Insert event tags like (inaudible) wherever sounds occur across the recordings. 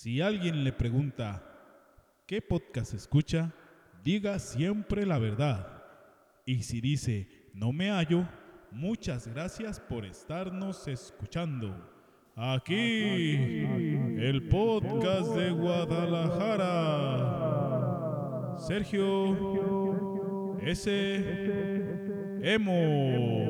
Si alguien le pregunta qué podcast escucha, diga siempre la verdad. Y si dice no me hallo, muchas gracias por estarnos escuchando. Aquí, el podcast de Guadalajara. Sergio S. Emo.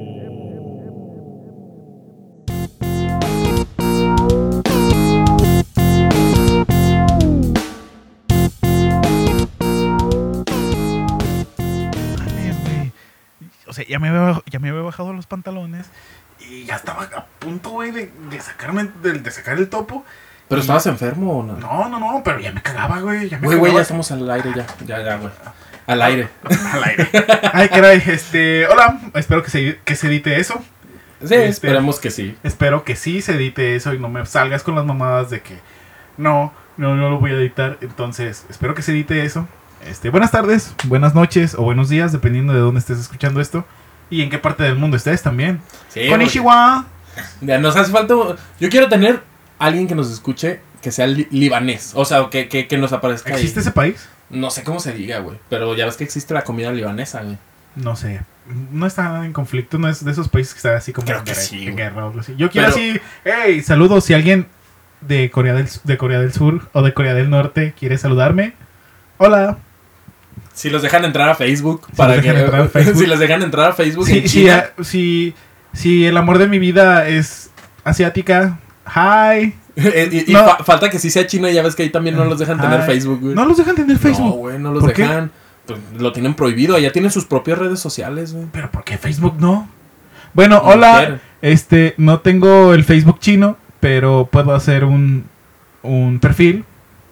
Ya me, había, ya me había bajado los pantalones y ya estaba a punto, güey, de, de sacarme, de, de sacar el topo. ¿Pero estabas enfermo o no? No, no, no, pero ya me cagaba, güey. Ya me Güey, güey, ya estamos al aire ya. Ya, ya, güey. Al aire. (laughs) Al aire. Ay, caray, este. Hola, espero que se, que se edite eso. Sí, Este- esperemos que sí. Espero que sí se edite eso y no me salgas con las mamadas de que no, no, no lo voy a editar. Entonces, espero que se edite eso. Este, buenas tardes, buenas noches o buenos días, dependiendo de dónde estés escuchando esto y en qué parte del mundo estés también. Sí, Konnichiwa. ya nos hace falta. Yo quiero tener alguien que nos escuche que sea li- libanés. O sea, que, que, que nos aparezca. ahí. ¿Existe ese país? No sé cómo se diga, güey. Pero ya ves que existe la comida libanesa, güey. No sé. No está en conflicto, no es de esos países que está así como Creo en que guerra, sí, en güey. guerra o algo así. Yo quiero Pero- así, hey, saludos si alguien de Corea del de Corea del Sur o de Corea del Norte quiere saludarme. Hola. Si los dejan entrar a Facebook. Si para los que, (laughs) dejan entrar a Facebook. si les dejan entrar a Facebook. Si, en si, China. ah, si, si el amor de mi vida es asiática, hi. Eh, y y No. fa- falta que sí sea chino y ya ves que ahí también no los dejan tener Facebook, güey. No los dejan tener No, Facebook. güey, no los dejan. Pues, lo tienen prohibido. Ya tienen sus propias redes sociales, güey. Pero ¿por qué Facebook no? Bueno, No hola. quieren. Este, no tengo el Facebook chino, pero puedo hacer un, un perfil.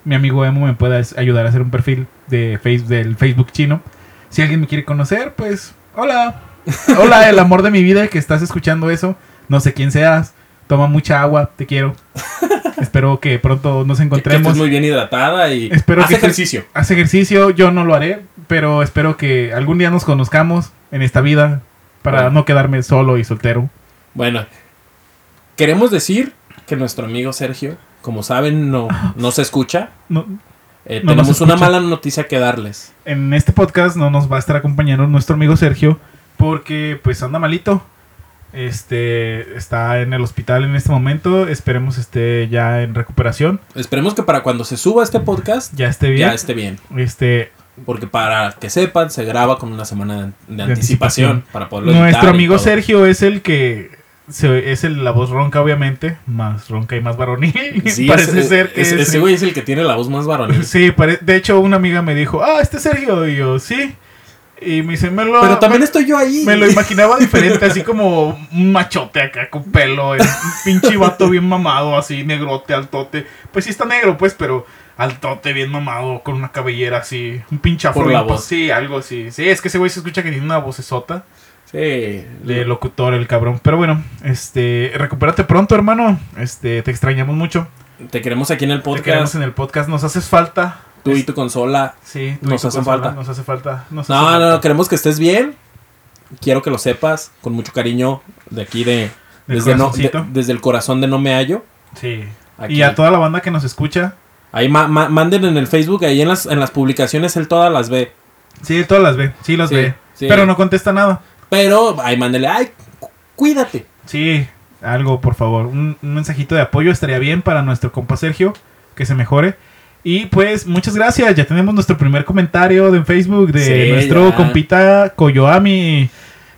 Mi amigo Emo me puede as- ayudar a hacer un perfil de face, del Facebook chino. Si alguien me quiere conocer, pues, hola. (laughs) Hola, el amor de mi vida que estás escuchando eso. No sé quién seas. Toma mucha agua, te quiero. (laughs) Espero que pronto nos Que, que encontremos. estés muy bien hidratada y Espero haz que estés- ejercicio. Haz ejercicio, yo no lo haré, pero espero que algún día nos conozcamos en esta vida para Bueno. no quedarme solo y soltero. Bueno, queremos decir que nuestro amigo Sergio, como saben, no, no se escucha. (laughs) No, Eh, No tenemos una mala noticia que darles. en este podcast no nos va a estar acompañando nuestro amigo Sergio porque pues anda malito. Este está en el hospital en este momento. Esperemos esté ya en recuperación. Esperemos que para cuando se suba este podcast Ya esté bien. ya esté bien. Este Porque para que sepan, se graba con una semana de, de anticipación. para poderlo nuestro amigo. Sergio es el que se- es el, la voz ronca obviamente, más ronca y más varonil. (laughs) Sí, Parece ese- ser que ese, es- ese güey es el que tiene la voz más varonil. Sí, pare- de hecho una amiga me dijo, "Ah, este es Sergio." Y yo, "Sí." Y me dice, "Me lo Pero también me- estoy yo ahí. Me lo (laughs) imaginaba diferente, así como un machote acá con pelo, un pinche vato bien mamado, así negrote, altote. Pues sí está negro, pues, pero altote, bien mamado, con una cabellera así, un pinche afro. Por la voz. Sí, algo así. Sí, es que ese güey se escucha que tiene una vocesota Sí. de locutor, el cabrón. Pero bueno, este, recupérate pronto, hermano. Este, te extrañamos mucho. Te queremos aquí en el Te queremos podcast. en el podcast, nos haces falta. Tú y tu consola. Sí, tú Nos y tu hace consola, falta. Nos hace falta. nos No, hace no, falta. no, queremos que estés bien. Quiero que lo sepas con mucho cariño de aquí de desde, no- de- desde el corazón de No Me Hallo. Sí. Aquí. Y a toda la banda que nos escucha, Ahí ma- ma- manden en el Facebook, ahí en las, en las publicaciones él todas las ve. Sí, todas las ve, sí las Sí, ve. sí. Pero no contesta nada. Pero ahí mándenle, ay, cu- cuídate. Sí, algo, por favor. Un, un mensajito de apoyo estaría bien para nuestro compa Sergio, que se mejore. Y pues, muchas gracias. Ya tenemos nuestro primer comentario de Facebook de Sí, nuestro ya. compita Koyoami.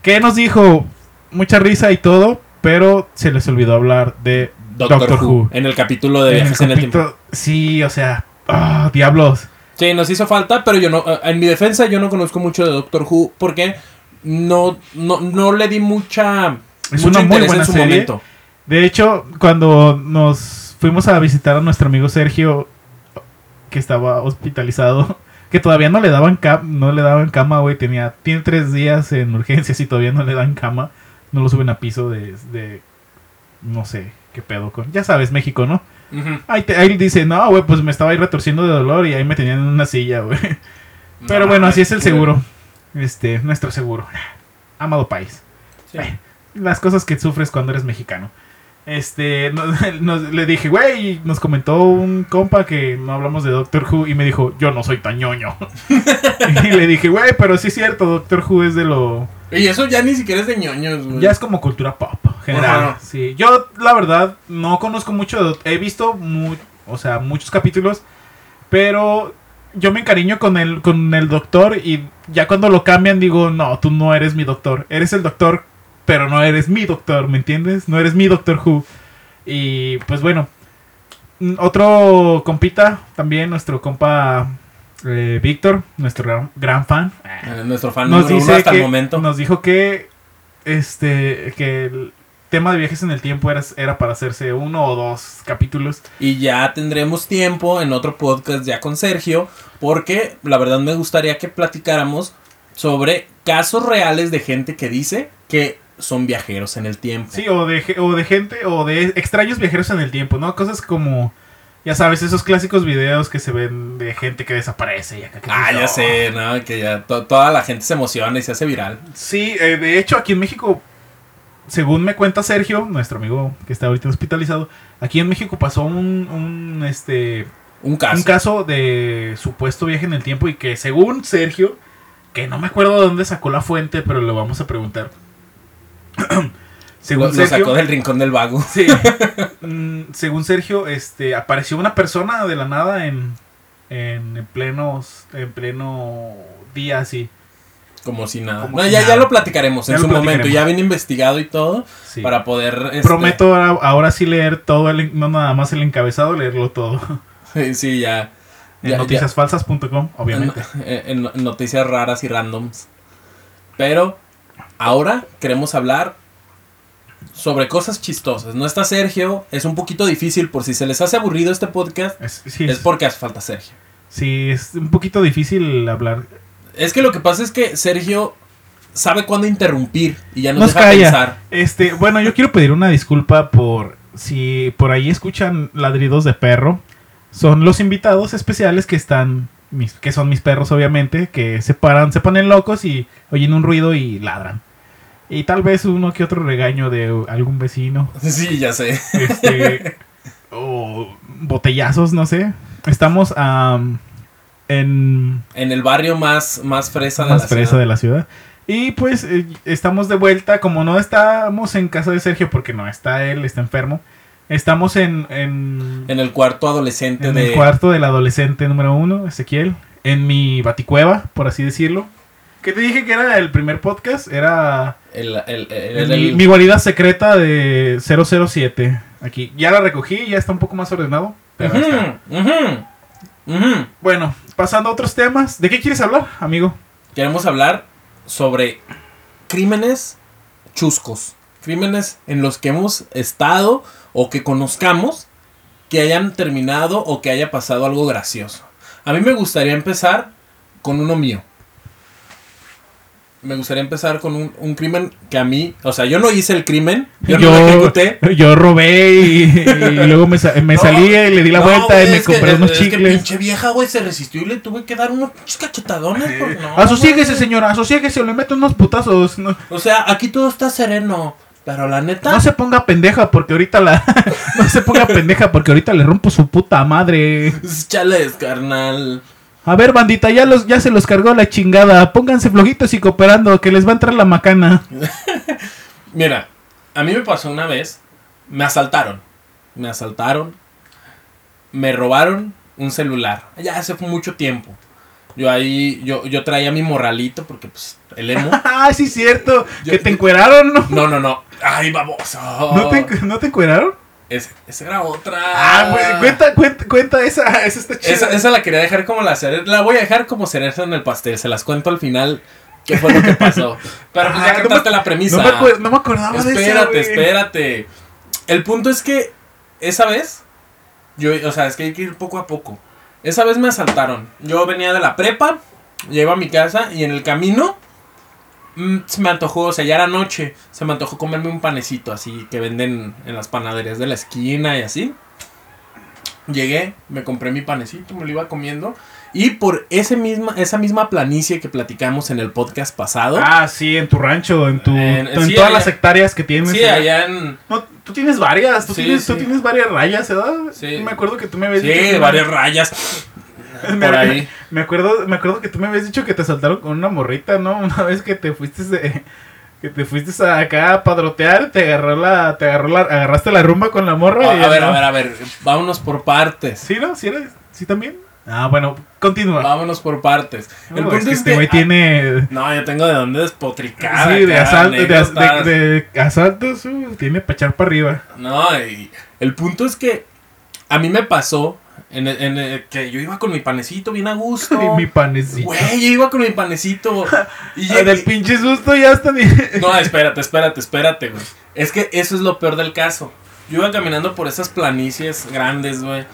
Que nos dijo mucha risa y todo, pero se les olvidó hablar de Doctor, Doctor, Who, Who. En el capítulo de En el el tiempo. sí, o sea, ah, diablos. Sí, nos hizo falta, pero yo no, eh, en mi defensa yo no conozco mucho de Doctor Who porque no, no, no le di mucha, Es mucho una muy buena en su serie. momento. De hecho, cuando nos fuimos a visitar a nuestro amigo Sergio, que estaba hospitalizado, (laughs) que todavía no le daban cam no le daban cama, güey, tenía tiene tres días en urgencias y todavía no le dan cama, no lo suben a piso de, de no sé qué pedo con, ya sabes México, ¿no? Ahí, te- ahí dice, no, güey, pues me estaba ahí retorciendo de dolor y ahí me tenían en una silla, güey. Pero bueno, así es el seguro, este, nuestro seguro, (laughs) amado país Sí. las cosas que sufres cuando eres mexicano. Este, (laughs) nos- nos- le dije, güey, nos comentó un compa que no hablamos de Doctor Who y me dijo, yo no soy tan ñoño. (laughs) y le dije, güey, pero sí es cierto, Doctor Who es de lo... Y eso ya ni siquiera es de ñoños, güey. Ya es como cultura pop, general. Ajá. Sí, yo la verdad no conozco mucho, de- he visto mu- o sea, muchos capítulos, pero yo me encariño con el, con el doctor y ya cuando lo cambian digo, no, tú no eres mi doctor, eres el doctor, pero no eres mi doctor, ¿me entiendes? No eres mi Doctor Who. Y pues bueno, mm, otro compita, también nuestro compa eh, Víctor, nuestro gran, gran fan Eh, Nuestro fan nos número uno dice hasta que el momento. nos dijo que este que el tema de viajes en el tiempo era, era para hacerse uno o dos capítulos Y ya tendremos tiempo en otro podcast ya con Sergio, porque la verdad me gustaría que platicáramos sobre casos reales de gente que dice que son viajeros en el tiempo. sí o de o de gente o de extraños viajeros en el tiempo no cosas como ya sabes esos clásicos videos que se ven de gente que desaparece y acá que Ah, ya "Oh". sé, ¿no? Que ya to- toda la gente se emociona y se hace viral. sí eh, de hecho aquí en México según me cuenta Sergio nuestro amigo que está ahorita hospitalizado aquí en México pasó un, un este Un caso. un caso de supuesto viaje en el tiempo y que según Sergio, que no me acuerdo de dónde sacó la fuente, pero le vamos a preguntar. (clears throat) Lo, según lo Sergio, sacó del rincón del vago. sí, (laughs) mm, según Sergio, este apareció una persona de la nada en en plenos en pleno día así. Como si nada. Como No, si ya, nada. ya lo platicaremos Ya en lo su momento. Ya viene investigado y todo. Sí. Para poder. este, Prometo ahora, ahora sí leer todo, el, no nada más el encabezado, leerlo todo. (laughs) Sí, ya. En Ya- ya- noticiasfalsas.com, obviamente. En, en noticias raras y randoms. Pero ahora queremos hablar sobre cosas chistosas. No está Sergio, es un poquito difícil por si se les hace aburrido este podcast. Es, sí, Es es, porque hace falta Sergio. sí, es un poquito difícil hablar. Es que lo que pasa es que Sergio sabe cuándo interrumpir y ya nos, Nos deja calla. pensar. Este, bueno, yo quiero pedir una disculpa por si por ahí escuchan ladridos de perro. Son los invitados especiales que están, mis, que son mis perros, obviamente, que se paran, se ponen locos y oyen un ruido y ladran. Y tal vez uno que otro regaño de algún vecino. (laughs) Sí, ya sé. Este, (laughs) o botellazos, no sé. Estamos am, en En el barrio más, más fresa de la fresa ciudad. de la ciudad. Y pues eh, estamos de vuelta, como no estamos en casa de Sergio porque no está él, está enfermo. Estamos en, en, En el cuarto adolescente en de... el cuarto del adolescente número uno, Ezequiel. En mi baticueva, por así decirlo. ¿Qué te dije que era el primer podcast? Era el- el- mi, mi guarida secreta de 007. Aquí. Ya la recogí, ya está un poco más ordenado. pero está. Ujú, ujú, ujú. Bueno, pasando a otros temas. ¿De qué quieres hablar, amigo? Queremos hablar sobre crímenes chuscos. Crímenes en los que hemos estado o que conozcamos que hayan terminado o que haya pasado algo gracioso. A mí me gustaría empezar con uno mío. Me gustaría empezar con un, un crimen que a mí, o sea, yo no hice el crimen, yo, no lo ejecuté. yo robé y, y (laughs) luego me, sa- me No, salí y le di la no, vuelta y me es que- compré es- unos es que chicles. pinche vieja, güey, se resistió y le tuve que dar unos pinches cachetadones. por- no, asociéguese, güey. señora, asociéguese o le meto unos putazos. No, O sea, aquí todo está sereno. Pero la neta. no se ponga pendeja porque ahorita la. (laughs) no se ponga pendeja porque ahorita le rompo su puta madre. Chales, carnal. A ver, bandita, ya, los, ya se los cargó la chingada. Pónganse flojitos y cooperando, que les va a entrar la macana. (laughs) Mira, a mí me pasó una vez. Me asaltaron. Me asaltaron. Me robaron un celular. Ya hace mucho tiempo. Yo ahí, yo, yo traía mi morralito porque pues el emo. (laughs) ah, sí, cierto. Yo- que te encueraron, ¿no? No, no, no. Ay, baboso. ¿No te, ¿No te encueraron? Ese- esa era otra. Ah, güey, cuenta, cuenta, cuenta esa, (laughs) esa está chida. Esa, esa la quería dejar como la cereza. La voy a dejar como cereza en el pastel. Se las cuento al final. ¿Qué fue lo que pasó? (laughs) Pero pues Ah, ya no cantaste me- la premisa. No me, no me acordaba de eso. Espérate, espérate. El punto es que esa vez, yo, o sea, es que hay que ir poco a poco. Esa vez me asaltaron. Yo venía de la prepa, llego a mi casa y en el camino mm, se me antojó, o sea, ya era noche, se me antojó comerme un panecito así que venden en las panaderías de la esquina y así. Llegué, me compré mi panecito, me lo iba comiendo. Y por ese misma, esa misma planicie que platicamos en el podcast pasado. Ah, sí, en tu rancho, en tu, En- en sí, todas allá- las hectáreas que tienes. sí, ¿eh? allá en. No, tú tienes varias, tú, Sí, tienes, tú tienes varias rayas, ¿verdad? Sí. Me acuerdo que tú me habías Sí, varias rayas. (laughs) Me- Por ahí. Me acuerdo, me acuerdo que tú me habías dicho que te saltaron con una morrita, ¿no? (laughs) Una vez que te fuiste de- (laughs) que te fuiste a acá a padrotear, te agarró la, te agarró la, agarraste la rumba con la morra. A, y a ver, ¿no? a ver, a ver. Vámonos por partes. ¿Sí, no? ¿Sí, era- ¿Sí también? Ah, bueno, continúa. Vámonos por partes. El No, punto es que este que- güey tiene... No, yo tengo de dónde despotricar. Sí, de, acá, asal- de, as- de- de asaltos, uh, tiene para echar para arriba. No, y el punto es que a mí me pasó en, en- en- que yo iba con mi panecito bien a gusto. (laughs) Y mi panecito. Güey, yo iba con mi panecito. Y Ah, llegué- del pinche susto ya está ni... (laughs) No, espérate, espérate, espérate, güey. Es que eso es lo peor del caso. Yo iba caminando por esas planicies grandes, güey.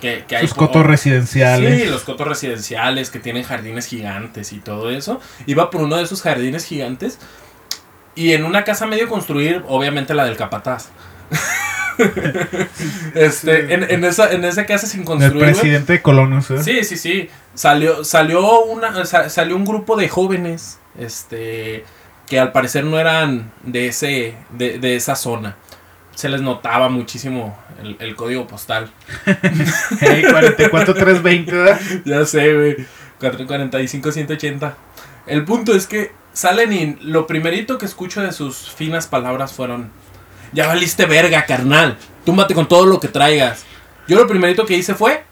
Que, que hay Sus por- cotos residenciales. Sí, los cotos residenciales que tienen jardines gigantes y todo eso. Iba por uno de esos jardines gigantes. Y en una casa medio construir, obviamente la del capataz. (laughs) (laughs) este, en, en esa, en esa casa sin construir. güey, presidente de Colonos, ¿eh? Sí, sí, sí. Salió, salió una, sa- salió un grupo de jóvenes, este, que al parecer no eran de ese, de, de esa zona. Se les notaba muchísimo el, el código postal. (laughs) Hey, 44320, ¿verdad? (laughs) Ya sé, güey. 445, 180. El punto es que salen y lo primerito que escucho de sus finas palabras fueron: Ya valiste verga, carnal. Túmbate con todo lo que traigas. Yo lo primerito que hice fue.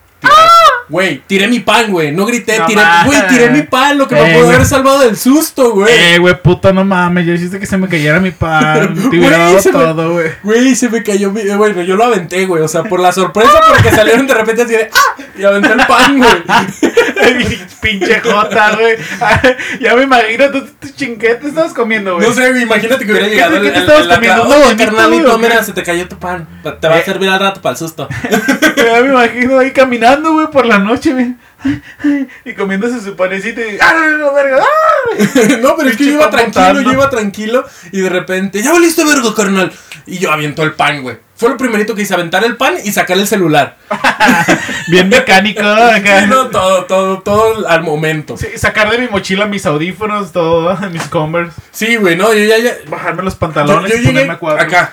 Güey, tiré mi pan, güey. No grité, No tiré. Güey, tiré mi pan, lo que me Eh, pudo güey. haber salvado del susto, güey. Eh, güey, puta, no mames, ya hiciste que se me cayera mi pan. (laughs) Te hubiera dado me- todo, güey. Güey, se me cayó mi. eh, Bueno, yo lo aventé, güey. O sea, por la sorpresa, porque (laughs) salieron de repente así de. ¡Ah! Y aventé el pan, güey. (laughs) Pinche jota, güey. ya me imagino, tú, tu chinquete estabas comiendo, güey. No sé, imagínate que hubiera ¿Qué- llegado qué- te estabas comiendo? ca- ¿Uno Oye, bonito, carnalito, mira, se te cayó tu pan. Te va a Eh. servir al rato para el susto. Ya me imagino ahí caminando, güey, por la noche, güey. Y comiéndose su panecito y. ¡Ah, no, verga! ¡Ah! (laughs) no, pero es que yo iba tranquilo, montando. yo iba tranquilo. Y de repente, ya valiste vergo, carnal. Y yo aviento el pan, güey. Fue lo primerito que hice, aventar el pan y sacar el celular. (laughs) Bien mecánico, (laughs) acá. Sí, no, todo, todo, todo al momento. Sí, sacar de mi mochila mis audífonos, todo, mis Converse. Sí, güey, no, yo ya, ya, Bajarme los pantalones yo y ponerme a cuadro. acá,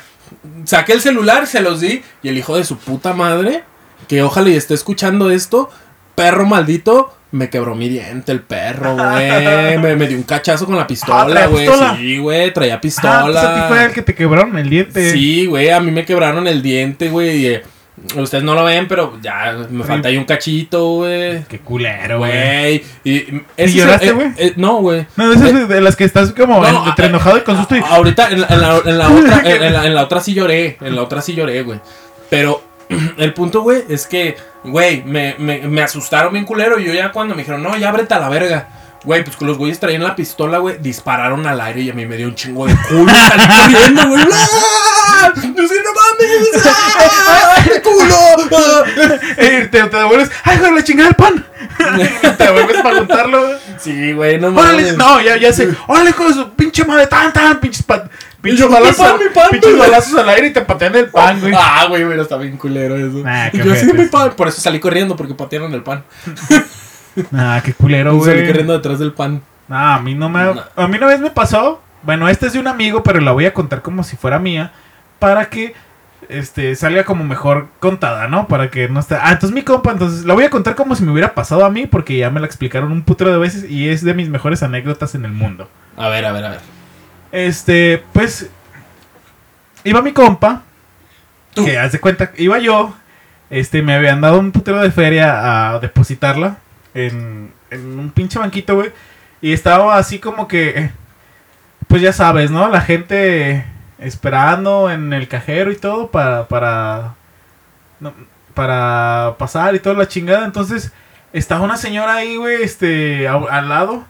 saqué el celular, se los di, y el hijo de su puta madre, que ojalá y esté escuchando esto, perro maldito, me quebró mi diente el perro, güey. (laughs) me, me dio un cachazo con la Ah, pistola, ¿traía güey. pistola? Sí, güey, traía Ah, pues a ti pistola. fue el que te quebraron el diente. Sí, güey, a mí me quebraron el diente, güey. eh, ustedes no lo ven, pero ya me falta ahí un cachito, güey. Qué culero, güey. Y, es lloraste, eh, güey? eh, no, güey. No, de esas de- las que estás como No, entre enojado y con susto y... Ahorita en la, en la- en la otra, (laughs) en la otra sí lloré. En la otra sí lloré, güey. Pero (clears throat) el punto, güey, es que, güey, me, me, me asustaron bien culero. Y yo ya cuando me dijeron, no, ya ábrete a la verga. Güey, pues los güeyes traían la pistola, güey, dispararon al aire y a mí me dio un chingo de culo. Salí (laughs) corriendo, güey. Yo sí, no mames. (laughs) ¡Ah! ¡Qué culo! ¡Ah! Eh, te, te devuelves... ¡Ay, joder, la chingada el pan! (laughs) te devuelves para juntarlo, güey. Sí, güey, no Órale, mames. no, ya, ya sé. Órale, con su pinche madre, tan, tan, pinches pan. Mi balazos, pan, mi pan, pinches güey. balazos al aire y te patean el pan, güey. (laughs) Ah, güey, pero está bien culero eso. Ah, qué y yo sí, ojetes. mi pan. Por eso salí corriendo, porque patearon el pan. (laughs) Ah, qué culero, salí güey. corriendo detrás del pan. No, a mí no me. No. A mí una vez me pasó. Bueno, esta es de un amigo, pero la voy a contar como si fuera mía. Para que este salga como mejor contada, ¿no? Para que no esté. Ah, entonces mi compa, entonces la voy a contar como si me hubiera pasado a mí, porque ya me la explicaron un putero de veces y es de mis mejores anécdotas en el mundo. A ver, a ver, a ver. Este, pues. Iba mi compa. Tú. Que haz de cuenta, iba yo. Este, me habían dado un putero de feria a depositarla en, en un pinche banquito, güey. Y estaba así como que. Pues ya sabes, ¿no? La gente esperando en el cajero y todo para. para. no, para pasar y toda la chingada. Entonces, estaba una señora ahí, güey, este, a- al lado.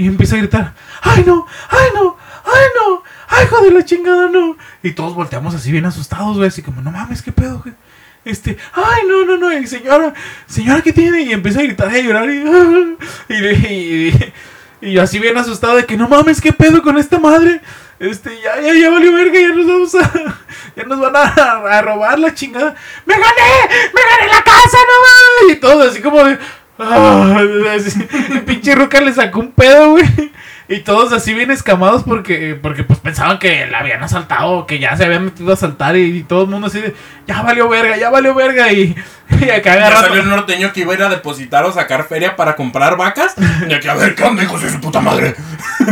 Y empieza a gritar, ¡ay no! ¡ay no! ¡ay no! ¡ay hijo de la chingada no! Y todos volteamos así bien asustados, güey, así como, no mames, ¿qué pedo? Este, ¡ay no, no, no! Y señora, señora, ¿qué tiene? Y empieza a gritar y a llorar y, (laughs) y, y- y así bien asustado de que, no mames, ¿qué pedo con esta madre? Este, ya, ya, ya valió verga, ya nos vamos a. (laughs) Ya nos van a, a robar la chingada. ¡Me gané! ¡Me gané la casa, no mames! Y todo así como de. Ah, (laughs) el pinche Ruca le sacó un pedo, güey. Y todos así bien escamados porque, porque pues pensaban que la habían asaltado, que ya se habían metido a asaltar y, y todo el mundo así de, ya valió verga, ya valió verga. Y, y acá Ya agarrando- salió el norteño que iba a ir a depositar o sacar feria para comprar vacas. Y aquí, a ver, ¿qué onda, hijos de su puta madre?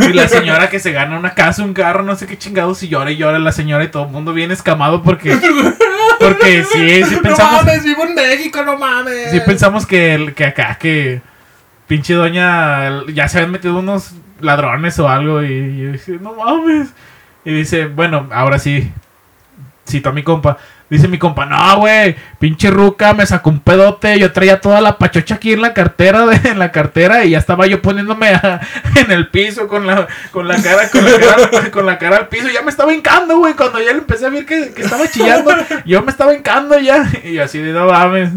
Y la señora que se gana una casa, un carro, no sé qué chingados, y llora y llora la señora y todo el mundo bien escamado porque. (laughs) Porque sí, sí No pensamos. mames, vivo en México, no mames. Sí pensamos que, el- que acá, que. Pinche doña. Ya se habían metido unos ladrones o algo. Y, y yo dije, no mames. Y dice, bueno, ahora sí. Cito a mi compa. Dice mi compa, no, güey, pinche ruca, me sacó un pedote, yo traía toda la pachocha aquí en la cartera, de, en la cartera, y ya estaba yo poniéndome (laughs) en el piso con la, con la cara, con la cara, con la cara al piso, ya me estaba hincando, güey, cuando ya le empecé a ver que, que estaba chillando, yo me estaba hincando ya, y así de no mames.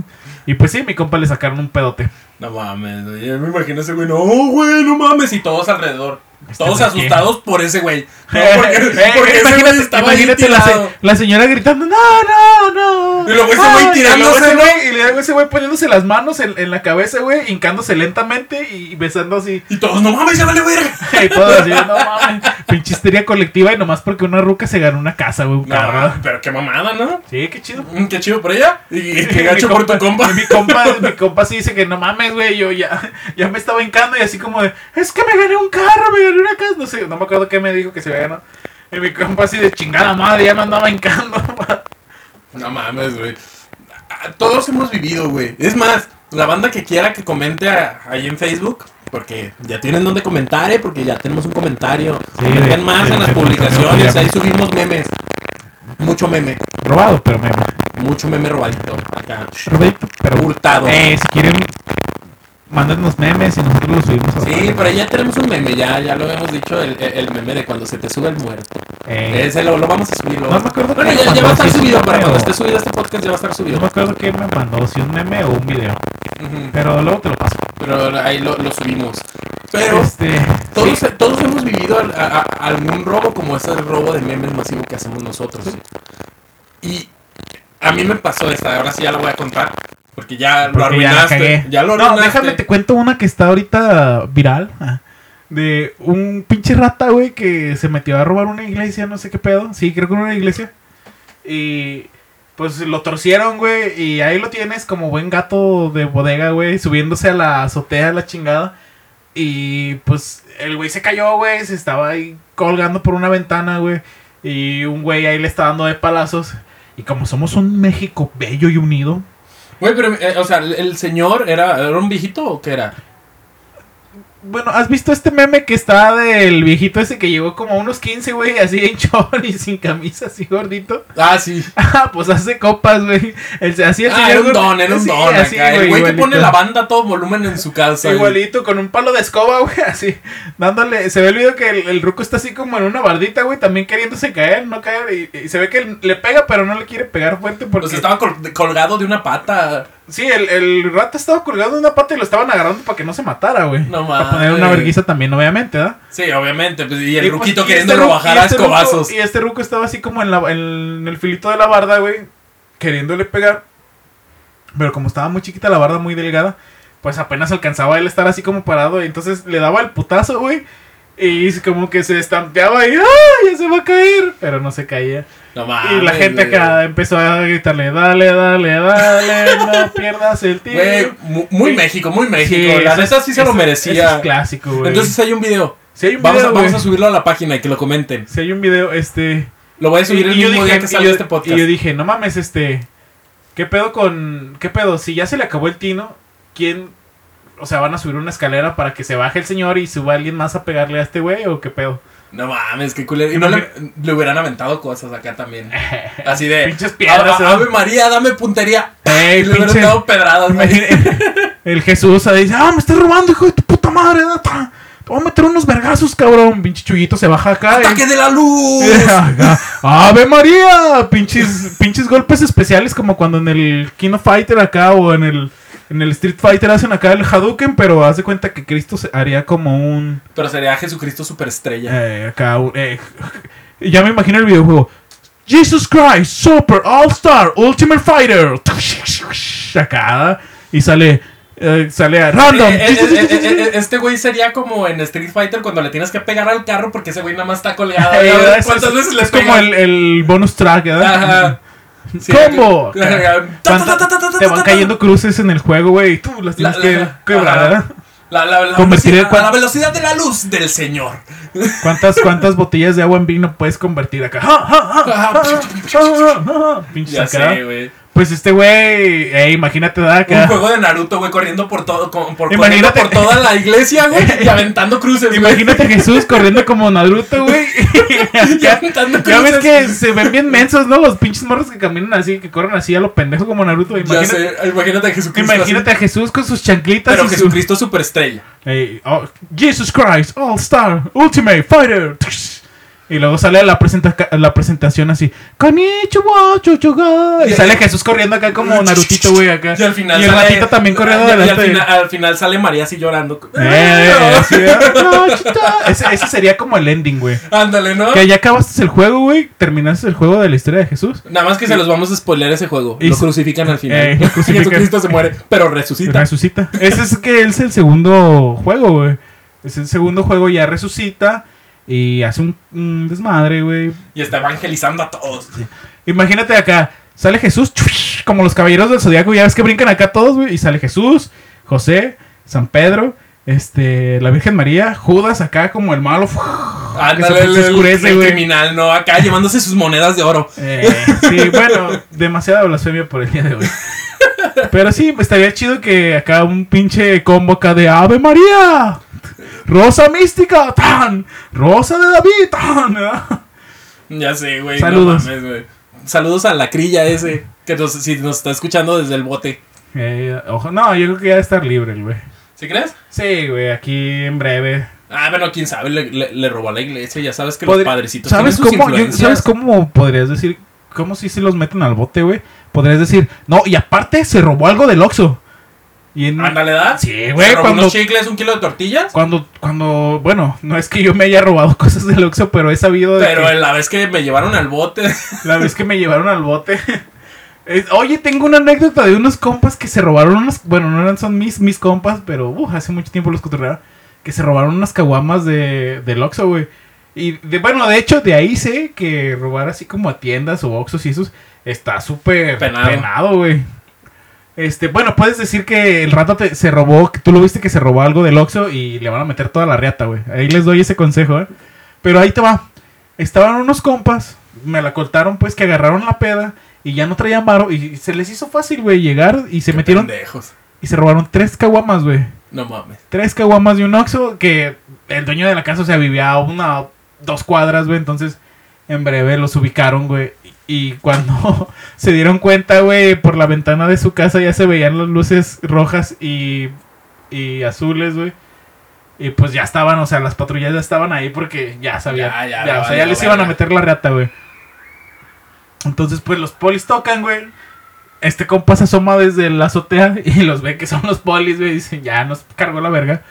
Y pues sí, mi compa le sacaron un pedote. No mames. Yo me imagino ese güey, no, güey, no mames. Y todos alrededor. Este Todos güey, asustados por ese güey. No, porque, (laughs) ese güey imagínate, estaba ahí la, la señora gritando, no, no, no. Y luego ese güey tirándose, y luego ese güey- Y luego ese güey poniéndose las manos en, en la cabeza, güey, hincándose lentamente y besando así. Y todos, no mames, ya vale verga. (laughs) Y todo así, no mames. Pinche histeria colectiva y nomás porque una ruca se ganó una casa, güey, un No, carro. pero qué mamada, ¿no? Sí, qué chido. Mm, Qué chido por ella. Y qué gacho por tu compa. Mi compa, (laughs) mi compa sí dice que no mames, güey. Yo ya, ya me estaba hincando y así como de, es que me gané un carro, me No sé, no me acuerdo qué me dijo que se había ganado. Y mi compa así de chingada madre, ya me andaba hincando. (laughs) No mames, güey. Ah, Todos hemos vivido, güey. Es más, la banda que quiera que comente a- ahí en Facebook, porque ya tienen donde comentar, ¿eh? Porque ya tenemos un comentario. Sí, de- más de- en las de- publicaciones, ahí subimos memes. Mucho meme, Robado, pero me. mucho meme robadito. Acá. Robadito, pero. Hurtado. Eh, si quieren, mándenos memes y nosotros los subimos a Sí, página. pero ya tenemos un meme, ya, ya lo hemos dicho, el, el meme de cuando se te sube el muerto. Eh, Ese lo, lo vamos a subir. lo- No me acuerdo Bueno, ya, ya va a estar subido, para cuando esté subido este podcast ya va a estar no subido. me acuerdo qué me mandó, si un meme o un video. Pero luego te lo paso. Pero ahí lo, lo subimos. Pero este. todos, sí. todos hemos vivido al- a- a- algún robo como ese robo de memes masivo que hacemos nosotros. Y a mí me pasó esta, ahora sí ya la voy a contar. Porque ya lo Porque arruinaste. cagué. Ya, lo No, arruinaste. déjame te cuento una que está ahorita viral. ah, De un pinche rata, güey, que se metió a robar una iglesia, no sé qué pedo. Sí, creo que una iglesia. Y pues lo torcieron, güey. Y ahí lo tienes como buen gato de bodega, güey, subiéndose a la azotea, la chingada. Y pues el güey se cayó, güey, se estaba ahí colgando por una ventana, güey. Y un güey ahí le está dando de palazos. Y como somos un México bello y unido, Güey, pero, eh, o sea, ¿el, señor era, era un viejito o qué era? Bueno, ¿has visto este meme que está del viejito ese que llegó como a unos 15, güey, así en (laughs) short y sin camisa, así gordito? Ah, sí. (laughs) Ah, pues hace copas, güey. Así el Ah, señor era un don, era un don así, acá. El güey que pone la banda a todo volumen en su casa. güey. Igualito, con un palo de escoba, (laughs) güey, así, dándole, se ve el video que el, el ruco está así como en una bardita, güey, también queriéndose caer, no caer, y, y se ve que le pega, pero no le quiere pegar fuerte porque... Pues estaba col- colgado de una pata. Sí, el, el rata estaba colgado de una pata y lo estaban agarrando para que no se matara, güey. No Para poner una mames. verguiza también, obviamente, ¿verdad? Sí, obviamente. Pues, y el Y, pues, ruquito y queriendo este ru- bajar y a este ruco- escobazos. y este ruco estaba así como en, la, en el filito de la barda, güey. Queriéndole pegar. Pero como estaba muy chiquita la barda, muy delgada. Pues apenas alcanzaba él estar así como parado. Y entonces le daba el putazo, güey. Y como que se estampeaba y ¡ah! Ya se va a caer. Pero no se caía. No y mames, la gente acá empezó a gritarle: Dale, dale, dale. No (laughs) pierdas el tiempo. mu- muy Sí. México, muy Sí, México. la eso neta sí se lo merecía. eso es clásico, güey. Entonces hay un video. si hay un Vamos, video, a, vamos a subirlo a la página y que lo comenten. Si hay un video, este. Lo voy a subir el yo mismo día que y salga yo- este podcast. Y yo dije, no mames, este. ¿Qué pedo con. ¿Qué pedo? Si ya se le acabó el tino, ¿quién. O sea, van a subir una escalera para que se baje el señor y suba alguien más a pegarle a este güey o qué pedo? No mames, qué culero. Y no le, le hubieran aventado cosas acá también. (laughs) Así de. Pinches piedras, "A- a- ¿eh? Ave María, dame puntería. Ey, Y (laughs) le hubieran dado pedradas. Imagine- el Jesús ahí dice, ah, me estás robando, hijo de tu puta madre. neta. Te voy a meter unos vergazos, cabrón. Pinche chullito se baja acá. y- ¡Ataque de la luz! (laughs) ¡Ave María! Pinches, pinches golpes especiales como cuando en el King of Fighter acá o en el, en el Street Fighter hacen acá el Hadouken, pero haz de cuenta que Cristo haría como un... Pero sería Jesucristo superestrella. eh, acá, eh, Y ya me imagino el videojuego. Jesus Christ, Super All Star Ultimate Fighter. Acá. Y sale. eh, sale a random. Eh, eh, eh, eh, eh, este güey sería como en Street Fighter cuando le tienes que pegar al carro porque ese güey nada más está colgado. (laughs) Eh, ¿Cuántas es- veces le es como el, el bonus track, ¿verdad? Ajá. Sí, ta, Te van cayendo cruces en el juego, güey. Y tú las La- tienes que la- quebrar. La, la, la, Convertir velocidad, a la velocidad de la luz del señor. ¿Cuántas, ¿Cuántas botellas de agua en vino puedes convertir acá? Ya acá. sé. Pues este güey, eh, imagínate, ¿verdad? Un juego de Naruto, güey, corriendo por todo, con- por, Imagínate- corriendo por toda la iglesia, güey, (laughs) y aventando cruces. Imagínate a Jesús corriendo como Naruto, güey. (laughs) Y ya, aventando ya ves cruces. que se ven bien mensos, ¿no? Los pinches morros que caminan así, que corren así a lo pendejo como Naruto. Ya Imagínate, sé, imagínate a Jesucristo. imagínate a Jesús con sus chanclitas. Pero y su- Jesucristo superestrella. Ey, oh, Jesus Christ, All Star, Ultimate Fighter. Y luego sale la, presenta la presentación así. Konnichiwa, chuchuga. Y sale Jesús corriendo acá como Narutito, güey, acá. Y al final Y el sale- ratito también corriendo y- y al final, al final sale María así llorando. Eh, así, eh, ese, ese sería como el ending, güey. Ándale, ¿no? Que ya acabaste el juego, güey. Terminaste el juego de la historia de Jesús. Nada más que se los vamos a spoiler ese juego. Y lo crucifican al final. Eh, (laughs) crucifican. Jesucristo se muere, pero resucita. Resucita. Ese es que es el segundo juego, güey. Es el segundo juego, ya resucita. Y hace un, un desmadre, güey. Y está evangelizando a todos. Imagínate acá, sale Jesús, como los caballeros del zodiaco, ya ves que brincan acá todos, güey, y sale Jesús, José, San Pedro, este, la Virgen María, Judas acá como el malo, que se, se oscurece, el criminal, ¿no? Acá llevándose sus monedas de oro. Eh, sí, bueno, demasiada blasfemia por el día de hoy. Pero sí, estaría chido que acá un pinche combo acá de Ave María, Rosa Mística, tan, Rosa de David, tan. (laughs) Ya sé, güey. Saludos. no mames, güey. Saludos a la crilla ese. Que nos, si nos está escuchando desde el bote. Eh, ojo, no, yo creo que ya debe estar libre el güey. ¿Sí crees? Sí, güey, aquí en breve. Ah, bueno, quién sabe, le, le- le robó a la iglesia. Ya sabes que Podri- los padrecitos ¿Sabes tienen sus cómo, yo-. ¿Sabes cómo podrías decir? ¿Cómo si se los meten al bote, güey? Podrías decir, no, y aparte se robó algo del Oxxo. Y en, Ándale, ¿da? Sí, güey, ¿Se robó cuando- unos chicles, un kilo de tortillas? Cuando, cuando, bueno, no es que yo me haya robado (laughs) cosas del Oxxo, pero he sabido de Pero que la vez que me llevaron al bote. (laughs) la vez que me llevaron al bote. (laughs) es- Oye, tengo una anécdota de unos compas que se robaron unos, bueno, no eran son mis, mis compas, pero uh, hace mucho tiempo los cotorreaba, que se robaron unas caguamas de, del Oxxo, güey. Y de, bueno, de hecho, de ahí sé que robar así como a tiendas o Oxxos y esos está súper penado, güey. Este, bueno, puedes decir que el rato te- se robó, que tú lo viste que se robó algo del Oxxo y le van a meter toda la riata, güey. Ahí les doy ese consejo, ¿eh? Pero ahí te va. Estaban unos compas, me la cortaron pues que agarraron la peda y ya no traían varo y se les hizo fácil, güey, llegar y se metieron Pendejos. y se robaron tres caguamas, güey. No mames. Tres caguamas de un Oxxo que el dueño de la casa, o sea, vivía a una, dos cuadras, güey, entonces en breve los ubicaron, güey. Y cuando (laughs) se dieron cuenta, güey, por la ventana de su casa ya se veían las luces rojas y, y azules, güey. Y pues ya estaban, o sea, las patrullas ya estaban ahí porque ya sabían. Ya, ya, Ya, o sea, ya les iban a meter la reata, güey. Entonces, pues los polis tocan, güey. Este compa se asoma desde la azotea (laughs) y los ve que son los polis, güey. Dicen, ya nos cargó la verga.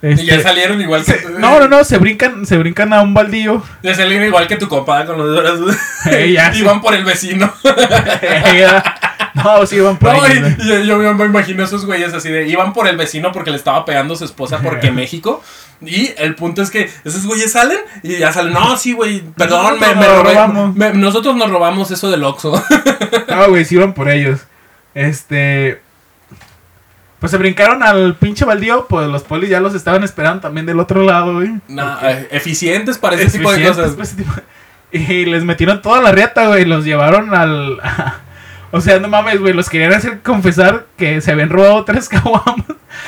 Y ya Este, salieron igual que. se- no, no, no, se brincan, se brincan a un baldío. Ya salieron igual que tu compadre con los dedos. Eh, ya, (laughs) sí. Iban por el vecino. (laughs) no, sí, iban por No, ahí, y- y yo, yo me imagino esos güeyes así de. Iban por el vecino porque le estaba pegando a su esposa porque (laughs) México. Y el punto es que esos güeyes salen y ya salen. No, sí, güey. Perdón, me, robé. robamos". me- nosotros nos robamos eso del Oxxo. No, güey, sí iban por ellos. Este. Pues se brincaron al pinche baldío, pues los polis ya los estaban esperando también del otro lado, güey. Nah, eh, eficientes para ese tipo de Eficientes, cosas. pues, tipo- (laughs) Y les metieron toda la riata, güey. Los llevaron al. (laughs) O sea, no mames, güey. Los querían hacer confesar que se habían robado tres (laughs) caguamas.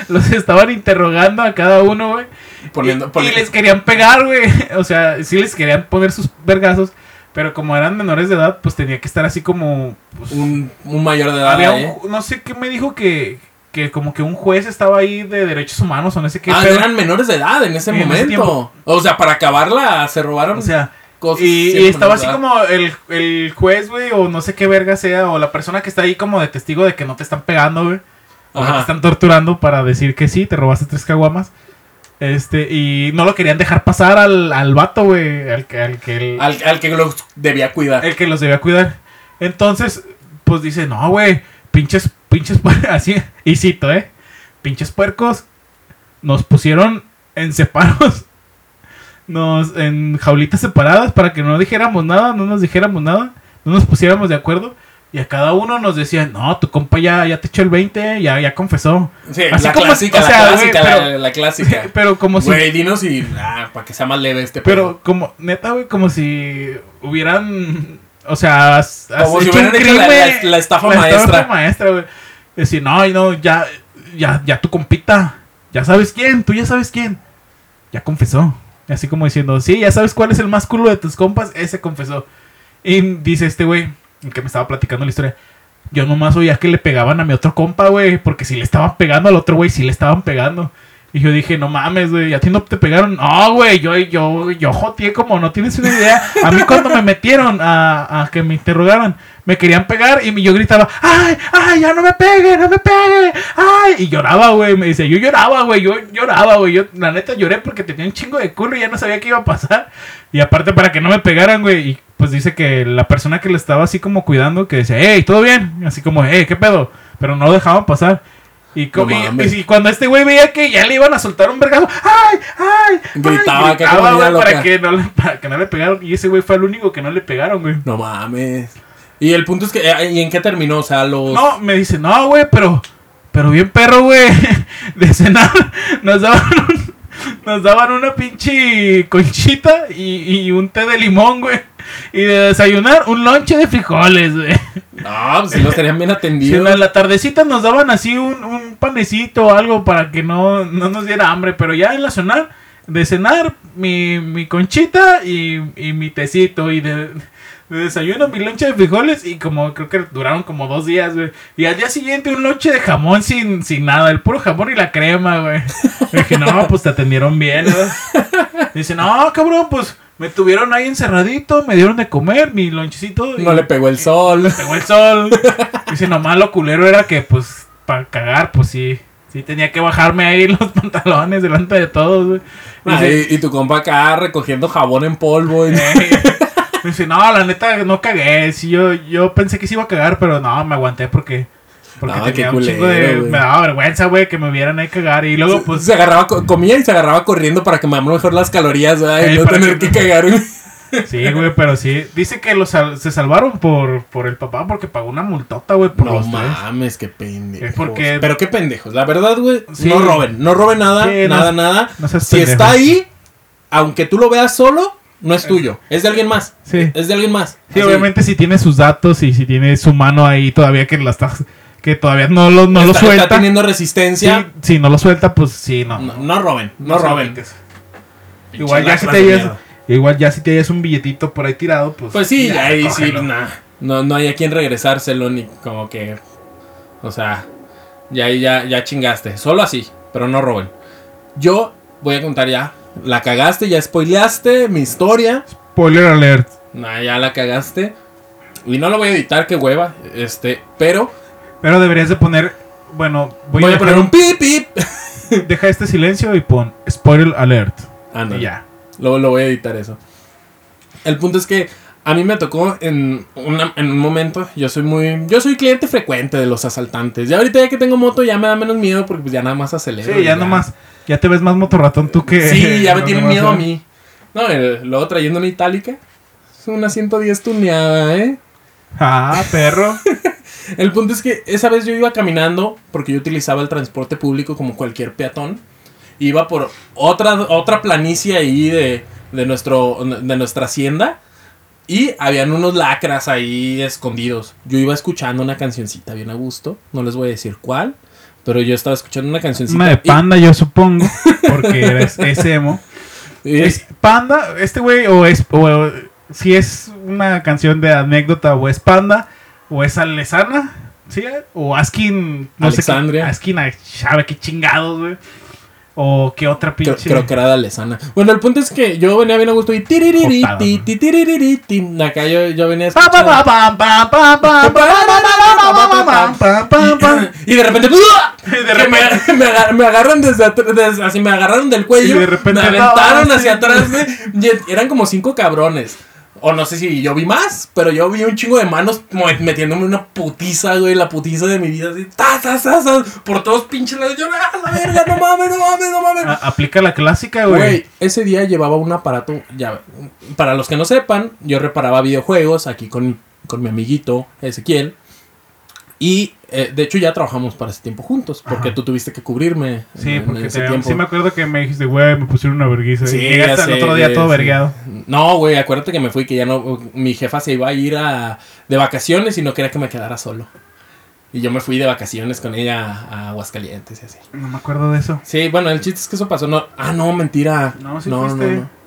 Los estaban interrogando a cada uno, güey. Poniendo, y, y poniendo- les querían pegar, güey. O sea, sí les querían poner sus vergazos. Pero como eran menores de edad, pues tenía que estar así como. pues, un, un mayor de edad. había un ju- no sé qué me dijo que. Que como que un juez estaba ahí de derechos humanos o no sé qué. Ah, pedo. eran menores de edad en ese En ese momento. o sea, para acabarla se robaron O sea, cosas. Y, estaba así como el, el juez, güey, o no sé qué verga sea, o la persona que está ahí como de testigo de que no te están pegando, güey. O Ajá. te están torturando para decir que sí, te robaste tres caguamas. Este, y no lo querían dejar pasar al, al vato, güey. Al, que- al que el, Al, al que los debía cuidar. el que los debía cuidar. Entonces, pues dice, no, güey, pinches, pinches, puer- (laughs) así, y cito, eh, pinches puercos, nos pusieron en separos, (laughs) nos, en jaulitas separadas para que no dijéramos nada, no nos dijéramos nada, no nos pusiéramos de acuerdo. Y a cada uno nos decían, no, tu compa ya, ya te echó el 20, ya, ya confesó. Sí, Así la como- clásica, o sea, la güey, clásica, la, pero- la clásica. (laughs) Pero como si... Güey, dinos y. Ah, para que sea más leve este Pero pedo. como, neta, güey, como si hubieran, o sea, has, has Como si hecho hubieran un hecho la- crimen, la- la estafa la maestra. estafa maestra, güey. Decir, no, no, ya, ya, ya tu compita, ya sabes quién, tú ya sabes quién. Ya confesó. Así como diciendo, sí, ya sabes cuál es el más culo de tus compas, ese confesó. Y dice este güey, el que me estaba platicando la historia, yo nomás oía que le pegaban a mi otro compa, güey, porque si le estaban pegando al otro güey, sí le estaban pegando. Y yo dije, no mames, güey, ¿a ti no te pegaron? No, güey, yo, yo, yo joteé como no tienes una idea. A mí cuando me metieron a, que me interrogaran, me querían pegar y yo gritaba, ¡ay, ay, ya no me pegue, no me pegue! ¡Ay! Y lloraba, güey, me dice, yo lloraba, güey, yo lloraba, güey. Yo, la neta, lloré porque tenía un chingo de culo y ya no sabía qué iba a pasar. Y aparte, para que no me pegaran, güey, y pues dice que la persona que le estaba así como cuidando, que decía, ¡hey, todo bien! Así como, ¡hey, qué pedo! Pero no dejaban pasar. Y, co- No y- mames. y cuando este güey veía que ya le iban a soltar un vergazo, ¡ay! ¡ay! ay", Gritaba, que güey, para que, no le, para que no le pegaron. Y ese güey fue el único que no le pegaron, güey. No mames. Y el punto es que. eh, ¿Y en qué terminó? O sea, los. No, me dice, no, güey, pero, pero bien perro, güey. (laughs) De cenar, nos daban, un- nos daban una pinche conchita y, y un té de limón, güey. Y de desayunar, un lonche de frijoles, güey. No, pues si los tenían bien Si atendidos. en la tardecita nos daban así un, un panecito o algo para que no, no nos diera hambre, pero ya en la cenar, de cenar, mi, mi conchita y, y mi tecito y de, de desayuno mi lonche de frijoles y como creo que duraron como dos días, güey. Y al día siguiente un lonche de jamón sin, sin nada, el puro jamón y la crema, güey. Y dije, no, pues te atendieron bien, ¿no? Dice, no, cabrón, pues me tuvieron ahí encerradito, me dieron de comer mi lonchecito. y- No le pegó el sol. pegó el sol. Dice, nomás lo culero era que, pues, para cagar, pues sí. Sí, tenía que bajarme ahí (laughs) los pantalones delante de todos, güey. Ah, y, y tu compa acá recogiendo jabón en polvo. y- (laughs) "Ey". Dice, no, la neta, no cagué. Sí, yo, yo pensé que sí iba a cagar, pero no, me aguanté porque... Porque No, tenía un chingo de... güey. Me daba vergüenza, güey, que me vieran ahí cagar. Y luego, pues... se agarraba, co- comía y se agarraba corriendo para quemar mejor las calorías, ¿verdad? Y no tener que- que cagar. güey. Sí, güey, pero sí. Dice que los sal- se salvaron por, por el papá porque pagó una multota, güey, por No los tres. mames, qué pendejos. Es porque- Pero qué pendejos. La verdad, güey, Sí. no roben. No roben nada, Sí, no- nada, nada. no si está ahí, aunque tú lo veas solo, no es tuyo. Es de alguien más. Sí. Es de alguien más. Sí, Así. obviamente si tiene sus datos y si tiene su mano ahí todavía que la está que todavía no lo, no lo está, suelta. Está teniendo Sí, resistencia. si no lo suelta, pues sí, no. No, no roben, no, roben. Igual ya, si te hayas, igual ya si te hayas un billetito por ahí tirado, pues. Pues sí, ya, ahí sí, nah. no, no hay a quien regresárselo ni como que, o sea, ya ahí ya, ya chingaste, solo así, pero no roben. Yo voy a contar ya, la cagaste, ya spoileaste mi historia, Spoiler alert. nah, ya la cagaste y no lo voy a editar, que hueva, este, pero Pero deberías de poner. Bueno, voy, voy, a, a poner un pip (laughs) Deja este silencio y pon spoiler alert. Y ya. Luego lo voy a editar eso. El punto es que a mí me tocó en, una- en un momento, yo soy muy, yo soy cliente frecuente de los asaltantes. Ya ahorita ya que tengo moto ya me da menos miedo porque pues ya nada más acelero. Sí, y ya nomás. Ya te ves más motorratón tú que. Sí, (laughs) ya me tienen miedo a mí. No, el- luego trayendo una itálica. Es una 110 tuneada, ¿eh? Ah, perro. (laughs) El punto es que esa vez yo iba caminando porque yo utilizaba el transporte público como cualquier peatón. Iba por otra, otra planicie ahí de, de, nuestro, de nuestra hacienda. Y habían unos lacras ahí escondidos. Yo iba escuchando una cancioncita bien a gusto. No les voy a decir cuál. Pero yo estaba escuchando una cancioncita. Una de y- panda, yo supongo. Porque eres (laughs) es emo. ¿Es Panda? ¿Este güey o es... O, si es una canción de anécdota o es Panda o es Alesana? ¿Sí? O Askin... No sé Alexandria. qué. Askin, sabe qué chingados, güey. O qué otra pinche. Creo, que era de Alesana. Bueno, el punto es que yo venía bien a gusto y tiririri, Acá yo, yo venía Y de repente. Y de repente. Me, me, agarran desde atrás. Así me agarraron del cuello. Y de repente. Me aventaron hacia atrás. Eran como cinco cabrones. O no sé si yo vi más, pero yo vi un chingo de manos metiéndome una putiza, güey, la putiza de mi vida, así, ta, ta, ta, ta, por todos pinches lados. Yo, ah, la verga, no mames, no mames, no mames. A- Aplica la clásica, Güey, güey. ese día llevaba un aparato, ya, para los que no sepan, yo reparaba videojuegos aquí con, con mi amiguito Ezequiel. Y eh, de hecho ya trabajamos para ese tiempo juntos, porque Ajá. tú tuviste que cubrirme Sí, en porque ese te- tiempo. sí me acuerdo que me dijiste, güey, me pusieron una vergüenza. Sí, y llegaste al otro día todo sí. vergueado. No, güey, acuérdate que me fui, que ya no, mi jefa se iba a ir a, de vacaciones y no quería que me quedara solo. Y yo me fui de vacaciones con ella a Aguascalientes y así. No me acuerdo de eso. Sí, bueno, el chiste es que eso pasó. No, ah, no, mentira. No, sí no, fuiste. no, no.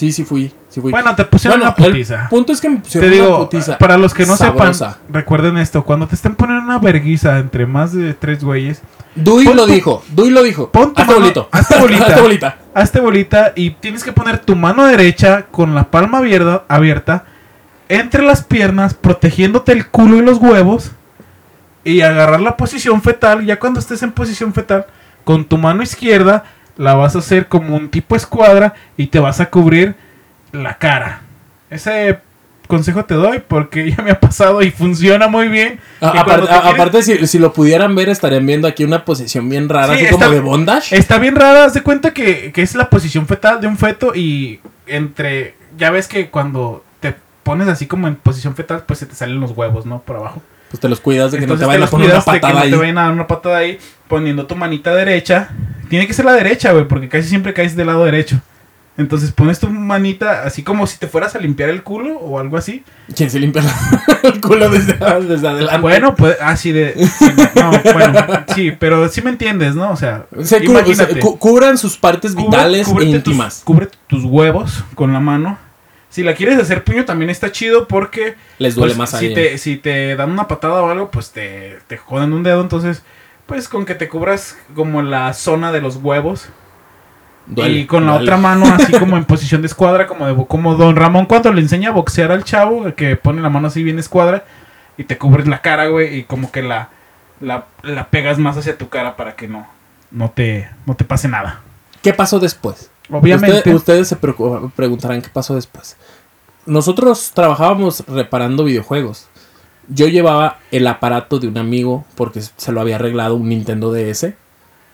Sí, sí fui, sí fui. Bueno, te pusieron Bueno, una el putiza. punto es que me Te pusieron digo, una putiza para los que no sabrosa. sepan, recuerden esto, cuando te estén poniendo una verguiza entre más de tres güeyes, Dui Pon lo tu- dijo, Dui lo dijo. pon tu Hazte mano- bolito. hazte (laughs) bolita. Hazte bolita. hazte bolita y tienes que poner tu mano derecha con la palma abierta, abierta entre las piernas, protegiéndote el culo y los huevos y agarrar la posición fetal. Ya cuando estés en posición fetal, con tu mano izquierda la vas a hacer como un tipo escuadra y te vas a cubrir la cara. Ese consejo te doy porque (laughs) ya me ha pasado y funciona muy bien. A- quieres- aparte, si, si lo pudieran ver, estarían viendo aquí una posición bien rara, Sí, así como de bondage. Está bien rara, haz de cuenta que, que es la posición fetal de un feto y entre... Ya ves que cuando te pones así como en posición fetal, pues se te salen los huevos, ¿no? Por abajo. Pues te los cuidas de que Entonces no te vayan a poner una cuidas de que patada no ahí. te vayan a dar una patada ahí poniendo tu manita derecha. Tiene que ser la derecha, güey, porque casi siempre caes del lado derecho. Entonces pones tu manita así como si te fueras a limpiar el culo o algo así. ¿Quién se limpia (laughs) el culo desde, desde adelante? Bueno, pues así de... sí, no, bueno, sí, pero sí me entiendes, ¿no? O sea, Se imagínate. cu- cubran sus partes Cubre- vitales e íntimas. Tus, cúbrete tus huevos con la mano. Si la quieres hacer puño también está chido porque Les duele pues, más si ahí. te, si te dan una patada o algo, pues te, te joden un dedo. Entonces, pues con que te cubras como la zona de los huevos. Duele, y con la otra (laughs) mano así como en posición de escuadra, como, de, como Don Ramón cuando le enseña a boxear al chavo, que pone la mano así bien escuadra y te cubres la cara, güey, y como que la, la, la pegas más hacia tu cara para que no, no, te, no te pase nada. ¿Qué pasó después? Obviamente. Usted- ustedes se preguntarán qué pasó después. Nosotros trabajábamos reparando videojuegos. Yo llevaba el aparato de un amigo porque se lo había arreglado un Nintendo DS.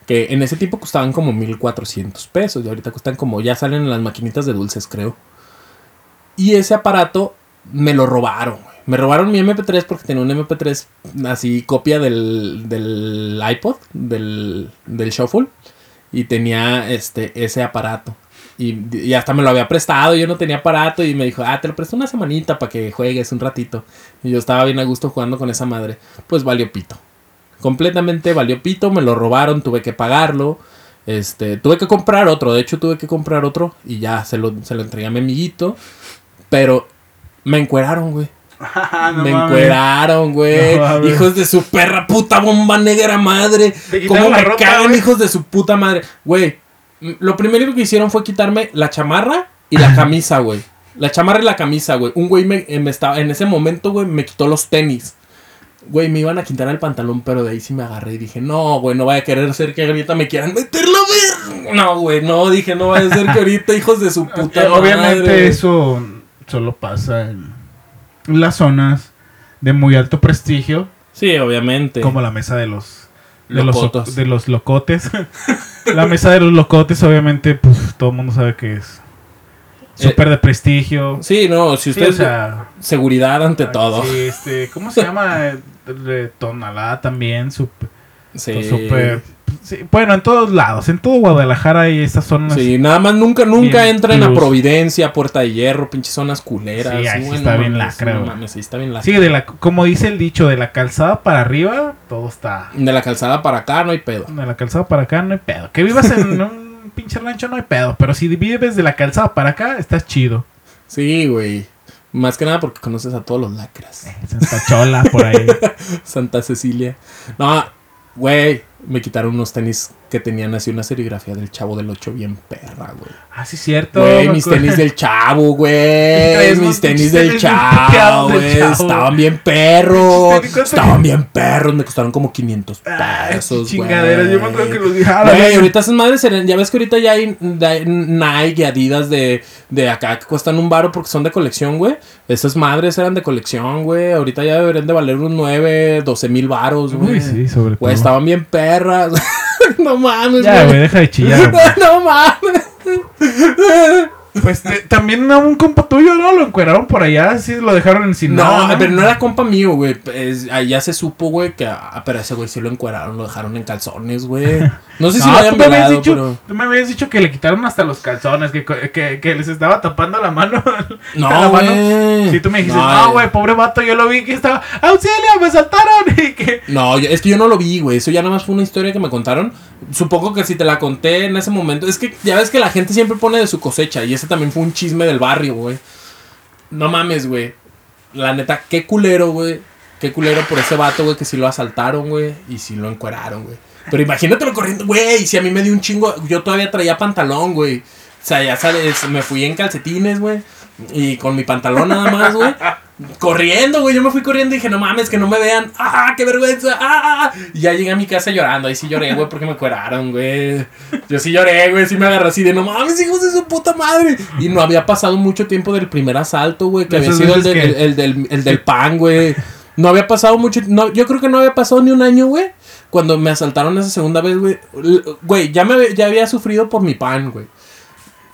Que en ese tiempo costaban como 1400 pesos. Y ahorita cuestan como ya salen en las maquinitas de dulces, creo. Y ese aparato me lo robaron. Me robaron mi MP3 porque tenía un MP3 así, copia del, del iPod, del, del Shuffle. Y tenía este, ese aparato. Y, y hasta me lo había prestado. Yo no tenía aparato. Y me dijo, ah, te lo presto una semanita para que juegues un ratito. Y yo estaba bien a gusto jugando con esa madre. Pues valió pito. Completamente valió pito. Me lo robaron. Tuve que pagarlo. Este, tuve que comprar otro. De hecho, tuve que comprar otro. Y ya se lo, se lo entregué a mi amiguito. Pero me encueraron, güey. Ah, no me mames. encueraron, güey. No hijos de su perra puta bomba negra madre. ¿Cómo me ropa, cagan, hijos de su puta madre? Güey, lo primero que hicieron fue quitarme la chamarra y la camisa, güey. La chamarra y la camisa, güey. Un güey me, eh, me estaba, en ese momento, güey, me quitó los tenis. Güey, me iban a quitar el pantalón, pero de ahí sí me agarré y dije, no, güey, no vaya a querer ser que ahorita me quieran meter la ver. No, güey, no, dije, no vaya a ser que ahorita, hijos de su (laughs) puta Eh, madre. Obviamente eso solo pasa en las zonas de muy alto prestigio, Sí, obviamente. como la mesa de los de los, Locotos. de los locotes. (laughs) la mesa de los locotes, obviamente, pues todo el mundo sabe que es súper de prestigio. Sí, no, si Sí, usted... o sea, Seguridad ante todo. sí, este, ¿cómo se llama? (laughs) Eh, Tonalá también, súper Sí. súper sí, bueno, en todos lados, en todo Guadalajara hay estas zonas. Sí, nada más nunca, nunca entren a. Providencia, Puerta de Hierro, pinches zonas culeras. Sí, ahí está bien lacra, no mames, sí, está bien lacra. Sí, de la, como dice el dicho, de la calzada para arriba, todo está. De la calzada para acá no hay pedo. De la calzada para acá no hay pedo. Que vivas en (laughs) un pinche rancho no hay pedo. Pero si vives de la calzada para acá, estás chido. Sí, güey. Más que nada porque conoces a todos los lacras. Santa Chola por ahí. (laughs) Santa Cecilia. No, güey. Me quitaron unos tenis que tenían así una serigrafía del chavo del 8 bien perra, güey. Ah, sí, cierto. Güey, mis acuerdo. tenis del chavo, güey. Mis tenis del chavo, güey. Estaban bien perros. Estaban bien perros. Me costaron como 500 Ah, pesos, chingaderas. Yo me acuerdo que güey. los dije. la Güey, ahorita esas madres eran, ya ves que ahorita ya hay, Nike y Adidas de, de acá que cuestan un baro porque son de colección, güey. Esas madres eran de colección, güey. Ahorita ya deberían de valer unos 9, 12 mil baros, güey. Uy, sí, sobre todo. Güey, estaban bien perras. (laughs) no mames, Ya, güey, deja de chillar. (laughs) güey. no mames. Pues te- también a un compa tuyo, ¿no? Lo encueraron por allá, sí, lo dejaron en sin No, nada, pero no era compa mío, güey. Es- ya se supo, güey, que. Ah, pero ese güey sí lo encueraron, lo dejaron en calzones, güey. No sé (laughs) si No, lo hayan violado, dicho, pero. tú me habías dicho que le quitaron hasta los calzones, que, que, que les estaba tapando la mano. (laughs) No, la mano. güey. Si tú me dijiste, No, no, güey, pobre vato, yo lo vi que estaba, auxilio, me saltaron. (laughs) Y que, No, es que yo no lo vi, güey. Eso ya nada más fue una historia que me contaron. Supongo que si te la conté en ese momento. Es que ya ves que la gente siempre pone de su cosecha. Y también fue un chisme del barrio, güey. No mames, güey. La neta, qué culero, güey. Qué culero por ese vato, güey, que si lo asaltaron, güey. Y si lo encueraron, güey. Pero imagínatelo corriendo, güey. Si a mí me dio un chingo. Yo todavía traía pantalón, güey. O sea, ya sabes, me fui en calcetines, güey. Y con mi pantalón nada más, güey. Corriendo, güey. Yo me fui corriendo y dije, no mames, que no me vean. ¡Ah, qué vergüenza! ¡Ah! Y ya llegué a mi casa llorando. Ahí sí lloré, güey, porque me cueraron, güey. Yo sí lloré, güey. Sí me agarré así de, no mames, hijos de su puta madre. Y no había pasado mucho tiempo del primer asalto, güey. Que había sido el, del- el- el del, el del pan, güey. No había pasado mucho. No, yo creo que no había pasado ni un año, güey. Cuando me asaltaron esa segunda vez, güey. Güey, ya, me, ya había sufrido por mi pan, güey.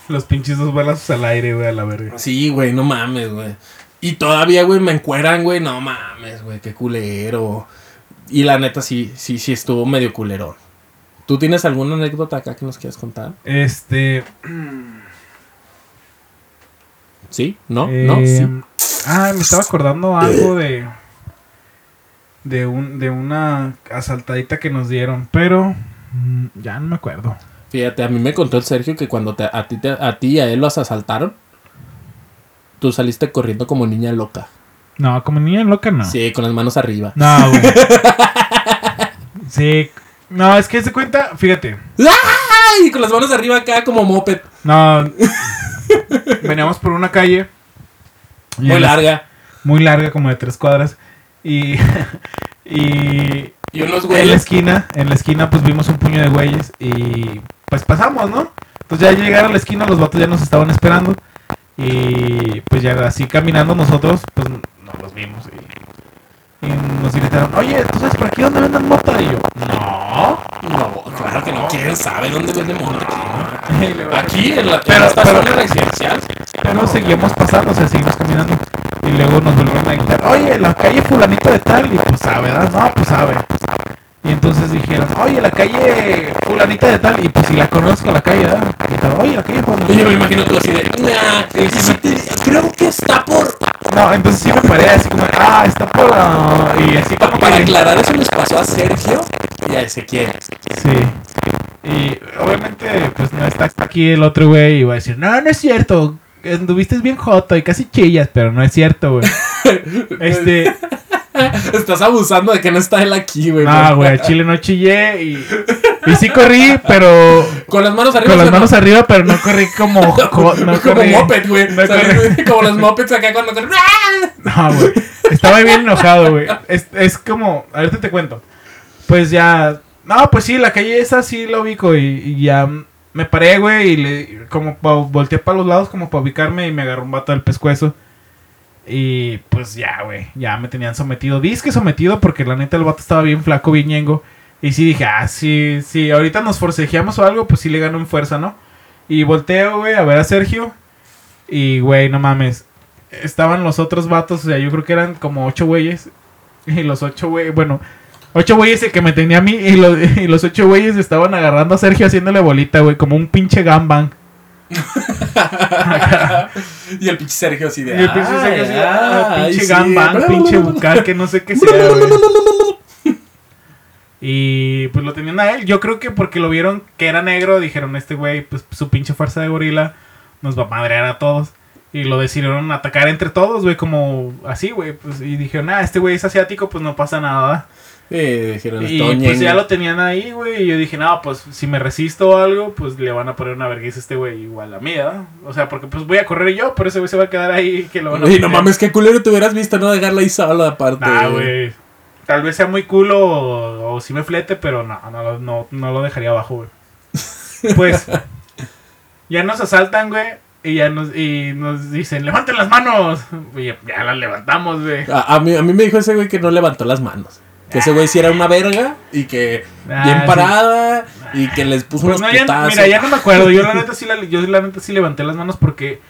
Los pinches dos balazos al aire, güey, a la verga. Sí, güey, no mames, güey. Y todavía, güey, me encueran, güey, no mames, güey, qué culero. Y la neta, sí, sí, sí estuvo medio culero. ¿Tú tienes alguna anécdota acá que nos quieras contar? Este. ¿Sí? ¿No? eh, ¿No? Sí. Ah, me estaba acordando algo de. De, un, de una asaltadita que nos dieron, pero. mm, Ya no me acuerdo. Fíjate, a mí me contó el Sergio que cuando te- a, ti, te- a ti y a él los asaltaron, tú saliste corriendo como niña loca. No, como niña loca no. Sí, con las manos arriba. No, (laughs) güey. sí. No, es que se cuenta, fíjate. ¡Ay! Con las manos arriba acá como moped. No. veníamos por una calle. Muy larga. Muy larga, como de tres cuadras. Y. (laughs) y. Y unos En la güeyes. esquina, en la esquina, pues vimos un puño de güeyes. Y. Pues pasamos, ¿no? Entonces ya llegaron a la esquina, los vatos ya nos estaban esperando. Y pues ya así caminando nosotros, pues no los vimos. Y, y nos gritaron, oye, ¿tú sabes por aquí dónde venden mota? Y yo, no. No, claro que no. ¿Quién sabe dónde vende monte? (laughs) Y luego, Aquí, en la Pero- pero- residencial. Pero seguimos pasando, o sea, seguimos caminando. Y luego nos volvieron a gritar, oye, la calle fulanita de tal. Y pues sabe, ¿verdad? No, pues sabe. Y entonces dijeron, oye, la calle fulanita de tal. Y pues si la conozco, la calle, ¿verdad? Y dijeron, oye, la calle Y yo me fulanita. imagino tú así de. "Nah, sí creo que está por. No, entonces sí me paré así como, ah, está por... ah", Y así como para que- aclarar, eso les pasó a Sergio y a Ezequiel. Sí. Y obviamente, pues no está aquí el otro güey y va a decir, no, no es cierto. Anduviste bien joto y casi chillas, pero no es cierto, güey. (laughs) este, (laughs) Estás abusando de que no está él aquí, güey. no, güey, chile no chillé y, y sí corrí, pero Con las manos arriba. con las manos arriba, pero no corrí como, (laughs) jo- no como corrí- moped, güey. no O sea, corrí- (laughs) como los mopeds acá cuando corren. ¡Ah! No, güey. Estaba bien enojado, güey. Es, es como, ahorita te cuento. Pues ya, no, pues sí, la calle esa sí la ubico y, y ya me paré, güey, y le, como pa- volteé para los lados como para ubicarme y me agarró un vato del pescuezo. Y pues ya, güey, ya me tenían sometido. Disque sometido porque la neta el vato estaba bien flaco, bien. Y sí dije, ah, sí, sí, ahorita nos forcejeamos o algo, pues sí le gano en fuerza, ¿no? Y volteo, güey, a ver a Sergio. Y, güey, no mames. Estaban los otros vatos, o sea, yo creo que eran como ocho güeyes. Y los ocho güeyes, bueno, ocho güeyes que me tenía a mí. Y, los- (laughs) y los ocho güeyes estaban agarrando a Sergio haciéndole bolita, güey, como un pinche gambang. Y el pinche Sergio así de. Y el pinche "Ay, Sergio así, ah, pinche sí". gambang, pinche bucal, que no sé qué (laughs) sea. Y pues lo tenían a él. Yo creo que porque lo vieron que era negro, dijeron, este güey, pues su pinche fuerza de gorila nos va a madrear a todos. Y lo decidieron atacar entre todos, güey, como así, güey. Pues, y dijeron, ah, este güey es asiático, pues no pasa nada. Sí, dijeron, Y "Todo pues ñengo". ya lo tenían ahí, güey. Y yo dije, no, pues si me resisto o algo, pues le van a poner una vergüenza a este güey igual a mí, ¿verdad? O sea, porque pues voy a correr yo, pero ese güey se va a quedar ahí que lo van a no mames, qué culero te hubieras visto, ¿no? Dejarla ahí sola aparte. Ah, güey. Tal vez sea muy culo o, o si me flete, pero no, no, lo- no, no lo dejaría abajo, güey. (laughs) Pues, ya nos asaltan, güey. Y ya nos, y nos dicen, levanten las manos. Y ya, ya las levantamos, güey. A, a mí, a mí me dijo ese güey que no levantó las manos. Que ese güey sí era una verga y que Ah, bien sí. parada y que les puso Pues unos no, ya, mira, ya no me acuerdo. Yo la (laughs) neta sí, la, yo la neta sí levanté las manos porque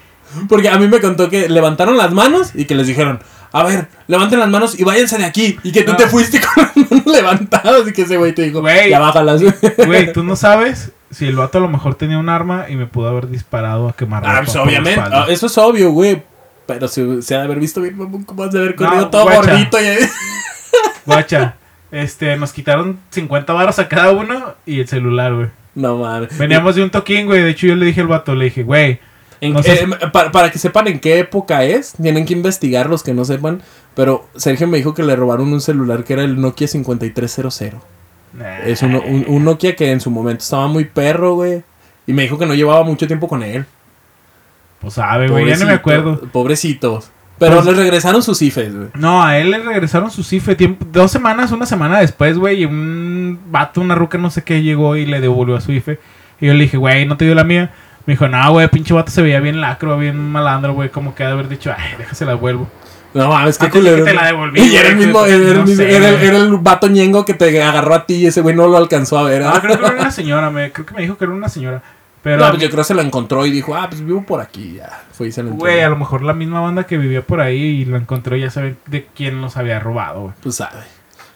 Porque a mí me contó que levantaron las manos y que les dijeron, a ver, levanten las manos y váyanse de aquí. Y que tú No. te fuiste (laughs) con las manos levantadas y que ese güey te dijo, Güey. ya bájalas. (laughs) Güey, tú no sabes si el vato a lo mejor tenía un arma y me pudo haber disparado a quemar Ah, pues obviamente, ah, eso es obvio, güey. Pero se, se ha de haber visto bien como has de haber corrido No, todo gordito. Y... Guacha, este, nos quitaron 50 baros a cada uno y el celular, güey. No mames. Veníamos de un toquín, güey. De hecho, yo le dije al vato, le dije, güey, No eh, para, para que sepan en qué época es, tienen que investigar los que no sepan. Pero Sergio me dijo que le robaron un celular que era el Nokia 5300. nah. Es un, un- un Nokia que en su momento estaba muy perro, güey. Y me dijo que no llevaba mucho tiempo con él. Pues sabe, güey, ya no me acuerdo. Pobrecitos. Pero Pues- les regresaron sus IFES, güey. No, a él le regresaron su cifre tiempo, dos semanas, una semana después, güey, y un vato, una ruca, no sé qué, llegó y le devolvió a su IFE. Y yo le dije, güey, ¿no te dio la mía? Me dijo, no, güey, pinche vato se veía bien lacro, bien malandro, güey, como que ha de haber dicho, ay, déjase la vuelvo. No mames, qué culero. te la ¿no? devolví, Y era el mismo, pues, era el, no mismo- sé, era el- güey. era el vato ñengo que te agarró a ti y ese güey no lo alcanzó a ver. Ah, ¿ah? creo que era una señora, me, creo que me dijo que era una señora. Pero, No, pues yo creo que se lo encontró y dijo, ah, pues vivo por aquí. Ya, fue y se lo güey, a lo mejor la misma banda que vivía por ahí y lo encontró, ya sabe de quién los había robado, güey. Pues sabe.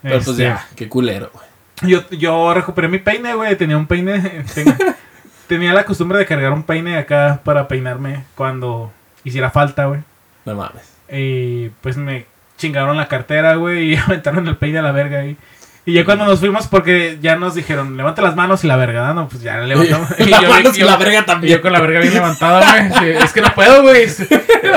Pero pues Este, ya, qué culero, güey. Yo, yo recuperé mi peine, güey. Tenía un peine. (laughs) ten- (laughs) tenía la costumbre de cargar un peine acá para peinarme cuando hiciera falta, güey. No mames. Y pues me chingaron la cartera, güey. (laughs) Y aventaron el peine a la verga ahí. Y ya cuando nos fuimos, porque ya nos dijeron, levanta las manos y la verga, ¿no? Pues ya levantamos. (laughs) Y Las yo- manos y la verga y también. yo con la verga bien levantada, güey. Es que no puedo, güey.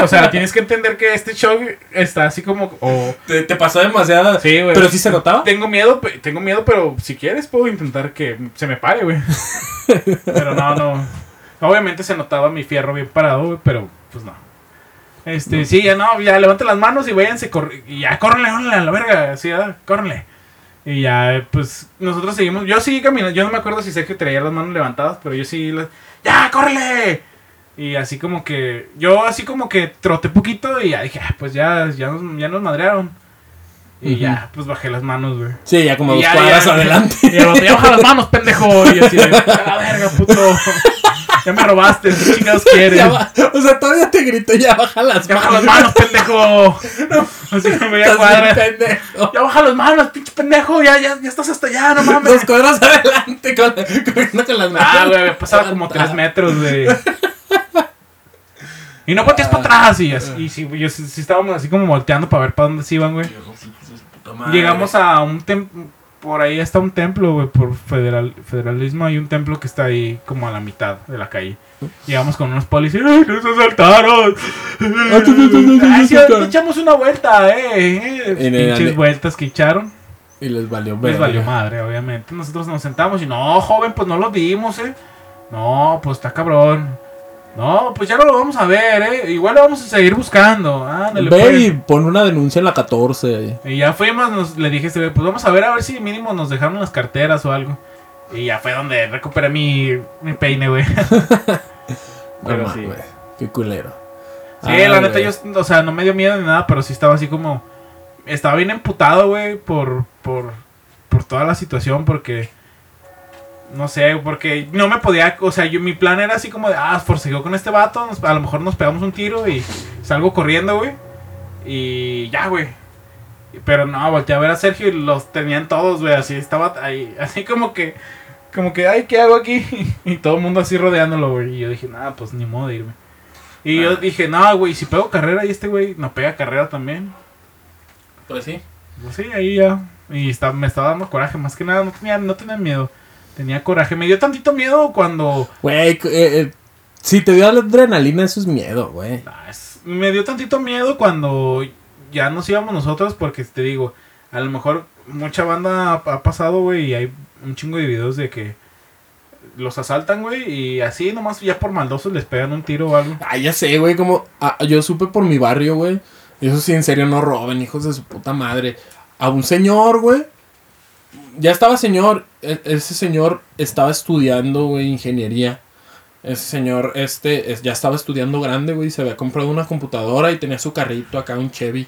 O sea, tienes que entender que este show está así como. o- ¿Te, te pasó demasiada. Sí, güey. Pero sí se notaba. Tengo miedo, tengo miedo, pero si quieres puedo intentar que se me pare, güey. pero no, no. Obviamente se notaba mi fierro bien parado, güey, pero pues no. Este, sí, ya no, ya levanten las manos y váyanse, y ya, córrenle, córrenle a la verga, así, ya, córrenle. Y ya, pues, nosotros seguimos, yo seguí caminando, yo no me acuerdo si Sergio traía las manos levantadas, pero yo sí, las, ya, córrele. Y así como que, yo así como que troté poquito y ya dije, ah, pues ya, ya nos, ya nos madrearon. Y ya, pues bajé las manos, güey. Sí, ya como Y dos ya, cuadras ya. adelante. Y ya baja las manos, pendejo. Y así, de, "A la verga, puto. (laughs) Ya me robaste, ¿qué chingados quieres? Ya Ya, o sea, todavía te gritó, ya baja las baja las manos, pendejo. (laughs) Así que me veía Estás cuadra. bien pendejo. Ya baja las manos, pinche pendejo. Ya, ya, ya estás hasta allá, no Dos mames. cuadras adelante con, corriendo con las manos. Ah, güey, me pasaba como tres metros, güey. Y no volteas para atrás. Y, así, y sí, sí estábamos así como volteando para ver para dónde se iban, güey. Llegamos a un templo. Por ahí está un templo, güey. Por federal, federalismo hay un templo que está ahí como a la mitad de la calle. Llegamos con unos policías. ¡Ay, nos asaltaron! ¡Ay, sí, echamos una vuelta, eh! eh". Pinches vueltas que echaron. Y les valió Les verga. valió madre, obviamente. Nosotros nos sentamos y no, joven, pues no lo vimos, eh. No, pues está cabrón. No, pues ya no lo vamos a ver, eh. Igual lo vamos a seguir buscando. Ándale, Ve pues. y pon una denuncia en la 14. Y ya fuimos, nos, le dije a este pues vamos a ver a ver si mínimo nos dejaron las carteras o algo. Y ya fue donde recuperé mi, mi peine, güey. (laughs) Pero No, sí. Qué culero. Sí, la neta, yo, o sea, no me dio miedo ni nada, pero sí estaba así como. Estaba bien emputado, güey, por, por, por toda la situación, porque. No sé, porque no me podía. O sea, yo, mi plan era así como de, ah, forcejeó con este vato, nos- a lo mejor nos pegamos un tiro y salgo corriendo, güey. Y ya, güey. Pero no, volteé a ver a Sergio y los tenían todos, güey, así estaba ahí, (laughs) así como que. Como que, ay, ¿qué hago aquí? (laughs) Y todo el mundo así rodeándolo, güey. Y yo dije, nada, pues ni modo de irme. Y yo dije, no, güey, si pego carrera y este güey no pega carrera también. Pues sí. Pues sí, ahí ya. Y está, me estaba dando coraje, más que nada, no tenía, no tenía miedo. Tenía coraje. Me dio tantito miedo cuando. Güey, eh, eh, si te dio la adrenalina, eso es miedo, güey. Ah, es- me dio tantito miedo cuando ya nos íbamos nosotros, porque te digo, a lo mejor mucha banda ha, ha pasado, güey, y hay un chingo de videos de que los asaltan, güey, y así nomás ya por maldosos les pegan un tiro o algo. Ah, ya sé, güey, como ah, yo supe por mi barrio, güey. y Eso sí, en serio, no roben, hijos de su puta madre. A un señor, güey. Ya estaba señor. e- ese señor estaba estudiando, güey, ingeniería. Ese señor, este, es- ya estaba estudiando grande, güey. Se había comprado una computadora y tenía su carrito acá, un Chevy.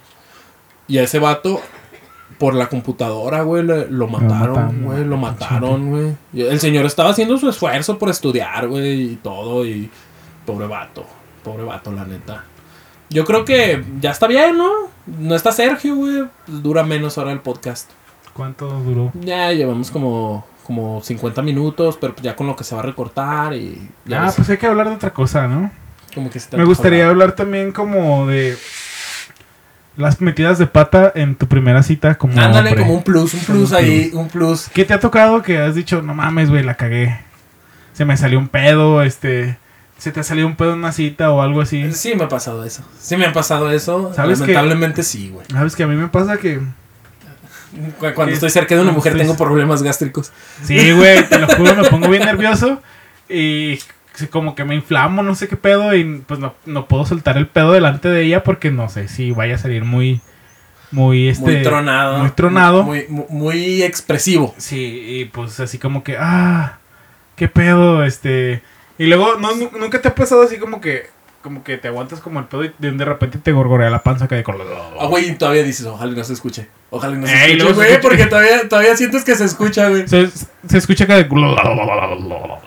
Y a ese vato, por la computadora, güey, lo mataron, güey. Lo mataron, güey. El señor estaba haciendo su esfuerzo por estudiar, güey, y todo. Y pobre vato, pobre vato, la neta. Yo creo que ya está bien, ¿no? No está Sergio, güey. Dura menos ahora el podcast. ¿Cuánto duró? Ya llevamos como, como 50 minutos, pero ya con lo que se va a recortar y... Ya ah, ves, pues hay que hablar de otra cosa, ¿no? como que se Me gustaría hablar. hablar también como de las metidas de pata en tu primera cita como Ándale, hombre. como un plus, un plus un ahí, un plus. ¿Qué te ha tocado que has dicho, no mames, güey, la cagué? Se me salió un pedo, este... Se te ha salido un pedo en una cita o algo así. Sí me ha pasado eso. Sí me ha pasado eso. Lamentablemente sí, güey. Sabes que a mí me pasa que... Cu- Cuando estoy cerca de una mujer Estoy- tengo problemas gástricos. Sí, güey, te lo juro, me pongo bien (laughs) nervioso y como que me inflamo, no sé qué pedo y pues no, no puedo soltar el pedo delante de ella porque no sé si vaya a salir muy, muy, este... muy tronado. Muy tronado. Muy, muy, muy expresivo. Sí, y pues así como que, ah, qué pedo, este... Y luego, no, nunca te ha pasado así como que, como que te aguantas como el pedo y de, repente te gorgorea la panza que de color. Ah, güey, y todavía dices, ojalá no se escuche. Ojalá no se Ey, escuche, luego se güey, escucha. porque todavía, todavía sientes que se escucha, güey. Se, se escucha que.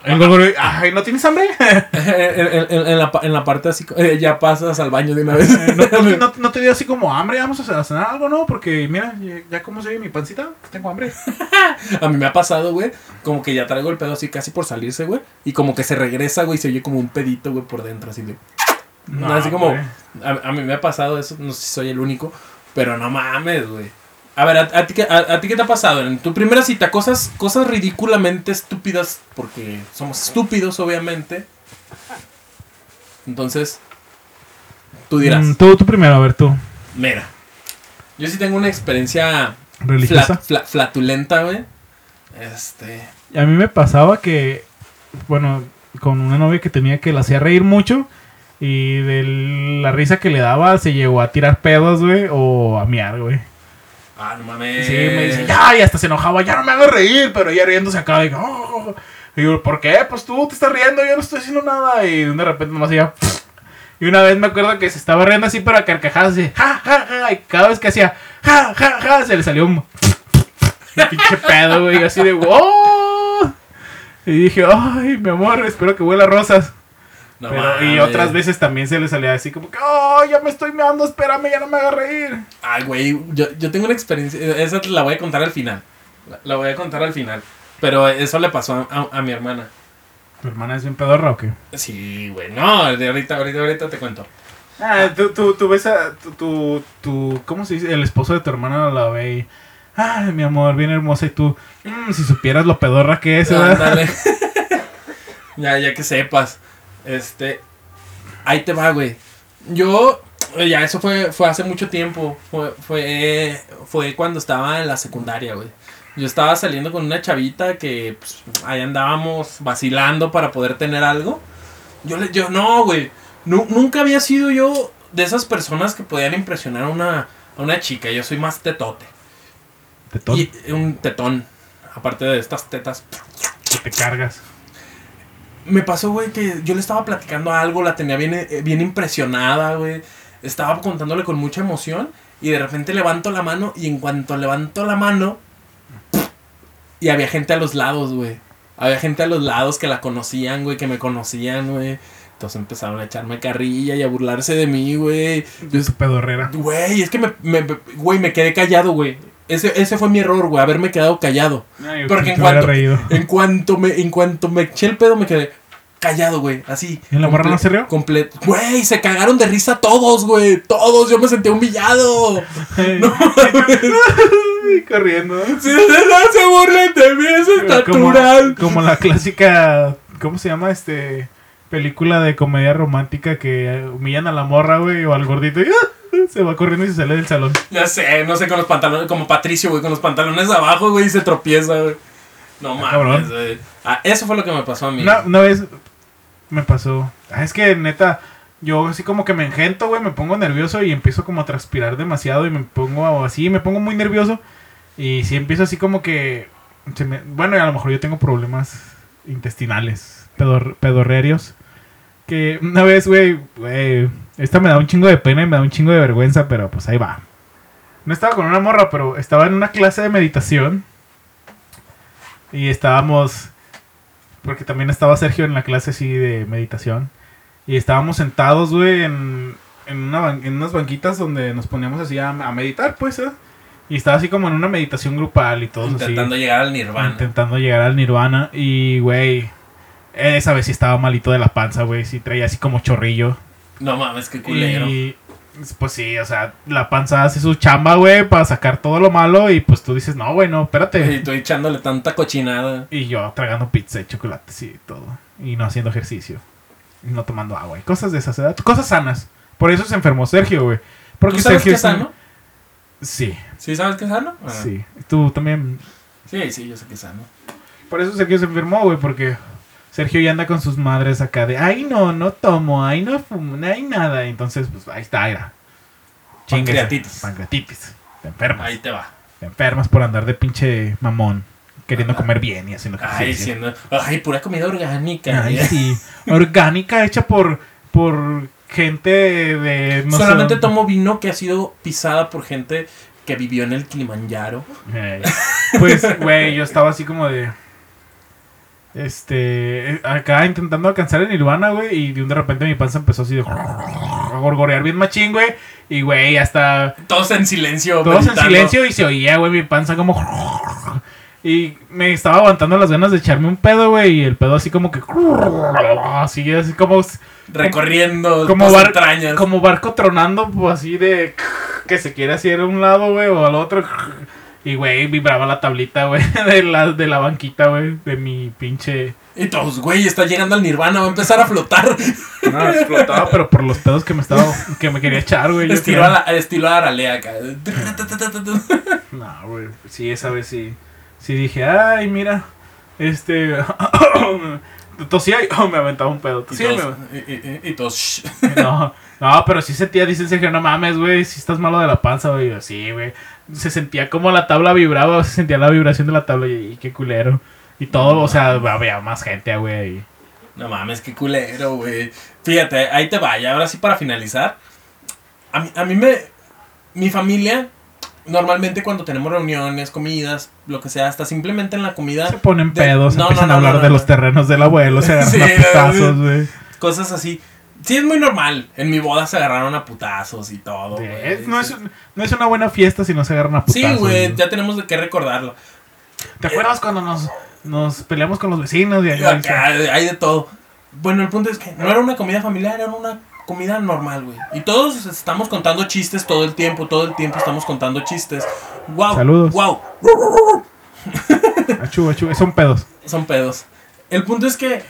El gorgoreo, ay, ¿no tienes hambre? (laughs) en, en- en- en la, pa- en la parte así, eh, ya pasas al baño de una vez. ¿No, no, (laughs) no- no te dio así como hambre? Vamos a cenar algo, ¿no? Porque mira, ya- como se ve mi pancita, tengo hambre. (laughs) A mí me ha pasado, güey, como que ya traigo el pedo así casi por salirse, güey. Y como que se regresa, güey, y se oye como un pedito, güey, por dentro, así de... No, así como... güey. A, a mí me ha pasado eso, no sé si soy el único, pero no mames, güey. A ver, ¿a, a ti, qué- a- a ti qué te ha pasado? En tu primera cita, cosas, cosas ridículamente estúpidas, porque somos estúpidos, obviamente. Entonces, tú dirás, Mm, tú, tú primero, a ver tú. mira, yo sí tengo una experiencia Religiosa. fla- fla- flatulenta, güey. Este... A mí me pasaba que, bueno, con una novia que tenía que la hacía reír mucho y de la risa que le daba se llegó a tirar pedos, güey, o a miar, güey. Ah, no mames. Sí, me dice, ya, y hasta se enojaba, ya no me hagas reír, pero ella riéndose acá, y, "Oh". Y digo, ¿por qué? Pues tú te estás riendo, yo no estoy haciendo nada, y de repente nomás ella, (laughs) y una vez me acuerdo que se estaba riendo así, pero a carcajadas, así, ja, ja, ja, y cada vez que hacía, ja, ja, ja, se le salió un, (laughs) pinche pedo, güey, así de, wow. Y dije, ay, mi amor, espero que huela rosas. No Pero- y otras veces también se le salía así como que, oh, ya me estoy meando, espérame, ya no me haga reír. Ay, güey, yo, yo tengo una experiencia, esa la voy a contar al final. La, la voy a contar al final. Pero eso le pasó a, a- a mi hermana. ¿Tu hermana es bien pedorra o qué? Sí, güey, no, de ahorita, ahorita, ahorita te cuento. Ah, tú, tú, tú ves a tu, tu, ¿cómo se dice? El esposo de tu hermana la ve y, ay, mi amor, bien hermosa y tú, "Mm, si supieras lo pedorra que es, ¿verdad? (laughs) (laughs) Ya, ya que sepas. Este. Ahí te va, güey. Yo. eh, Ya, eso fue, fue hace mucho tiempo. Fue, fue, fue cuando estaba en la secundaria, güey. Yo estaba saliendo con una chavita que pues, ahí andábamos vacilando para poder tener algo. Yo le, yo, no, güey. Nu- nunca había sido yo de esas personas que podían impresionar a una, a una chica. Yo soy más tetote. Te to- Y un tetón. Aparte de estas tetas. que te cargas. Me pasó, güey, que yo le estaba platicando algo, la tenía bien, eh, bien impresionada, güey. Estaba contándole con mucha emoción y de repente levanto la mano y en cuanto levanto la mano y había gente a los lados, güey. Había gente a los lados que la conocían, güey, que me conocían, güey. Entonces empezaron a echarme carrilla y a burlarse de mí, güey. Yo, Tu pedorrera. Güey, es que me, me- güey, me quedé callado, güey. Ese, ese fue mi error, güey, haberme quedado callado. Ay, Porque en cuanto, en cuanto me, en cuanto me eché el pedo, me quedé callado, güey. Así. ¿Y la morra no se rió? Completo. Güey, se cagaron de risa todos, güey. Todos. Yo me sentí humillado. Ay, (laughs) corriendo. Si no se burlen de mí, eso es Como, como la clásica, ¿cómo se llama? Este película de comedia romántica que humillan a la morra, güey, o al gordito y ¡ah! (laughs) Se va corriendo y se sale del salón. Ya sé, no sé, con los pantalones, como Patricio, güey, con los pantalones abajo, güey, y se tropieza, güey. No Ah, mames, güey. Ah, eso fue lo que me pasó a mí. Una, una vez me pasó. Ah, es que neta, yo así como que me engento, güey, me pongo nervioso y empiezo como a transpirar demasiado y me pongo así, me pongo muy nervioso. Y si empiezo así como que. se me- bueno, a lo mejor yo tengo problemas intestinales, pedor, pedorrearios. Que una vez, güey, güey, esta me da un chingo de pena y me da un chingo de vergüenza, pero pues ahí va. No estaba con una morra, pero estaba en una clase de meditación. Y estábamos porque también estaba Sergio en la clase así de meditación. Y estábamos sentados, güey, en, en, una ban- en unas banquitas donde nos poníamos así a, a meditar, pues, ¿eh? Y estaba así como en una meditación grupal y todos Intentando llegar al nirvana. Intentando llegar al nirvana. Y, güey, esa vez sí estaba malito de la panza, güey. Sí traía así como chorrillo. No mames, qué culero. Y, pues sí, o sea, la panza hace su chamba, güey, para sacar todo lo malo. Y pues tú dices, no, güey, no, espérate. Y tú echándole tanta cochinada. Y yo tragando pizza y chocolates y todo. Y no haciendo ejercicio. Y no tomando agua. Y cosas de esas edad. Cosas sanas. Por eso se enfermó Sergio, güey. Porque ¿Tú sabes Sergio qué es sano? Sí, ¿Sí sabes qué es sano? Ah. sí. Tú también. Sí, sí, yo sé que es sano. Por eso Sergio se enfermó, güey. Porque Sergio ya anda con sus madres acá de, ay, no, no tomo, ay, no fumo, no hay nada. Entonces, pues ahí está, era. Pancreatitis. Pancreatitis. Te enfermas. Ahí te va. Te enfermas por andar de pinche mamón. Queriendo Anda. comer bien y haciendo Ay, ejercicio. siendo. Ay, pura comida orgánica. Ay, ¿eh? (laughs) sí. Orgánica, hecha por, por gente de... no Solamente tomo vino que ha sido pisada por gente que vivió en el Kilimanjaro. Pues, güey, yo estaba así como de... Este... Acá intentando alcanzar el nirvana, güey. Y de un de repente mi panza empezó así de... A gorgorear bien machín, güey. Y, güey, hasta... Todos en silencio. Todos en silencio y se oía, güey, mi panza como... Y me estaba aguantando las ganas de echarme un pedo, güey. Y el pedo así como que... Así, así como... Recorriendo como, bar- entrañas. como barco tronando, pues así de que se quiere hacer a un lado, güey, o al otro. Y, güey, vibraba la tablita, güey, (laughs) de la, de la banquita, güey, de mi pinche... Y todos, güey, está llegando al nirvana, va a empezar a flotar. No, explotaba, pero por los pedos que me estaba, que me quería echar, güey. estilo, a la, estilo a Aralea acá. No, güey, sí, esa vez sí, sí dije, ay, mira, este... Tosía y oh, me aventaba un pedo. Y Tosía y me- todos, y, y- y. (laughs) No, no, pero sí sentía, dice Sergio, no mames, güey, si estás malo de la panza, güey. Sí, güey. Se sentía como la tabla vibraba, se sentía la vibración de la tabla y, y qué culero. Y todo, o sea, había más gente, güey. No mames, qué culero, güey. Fíjate, ahí te vaya. Ahora sí, para finalizar. A mí, a mí me. Mi familia, normalmente cuando tenemos reuniones, comidas, lo que sea, hasta simplemente en la comida, Se ponen De- pedos, no, empiezan no, a hablar de los terrenos del abuelo, se (laughs) agarran Sí, a putazos, güey. cosas así. Sí, es muy normal. En mi boda se agarraron a putazos y todo. Es- no, es, no es una buena fiesta si no se agarran a putazos. Sí, güey, ya tenemos qué recordarlo. ¿Te acuerdas cuando nos, nos peleamos con los vecinos? Y Acá, hay de todo. Bueno, el punto es que no era una comida familiar, era una comida normal, güey. Y todos estamos contando chistes todo el tiempo, todo el tiempo estamos contando chistes. Wow. Saludos. Wow. Achú, achú, son pedos. Son pedos. El punto es que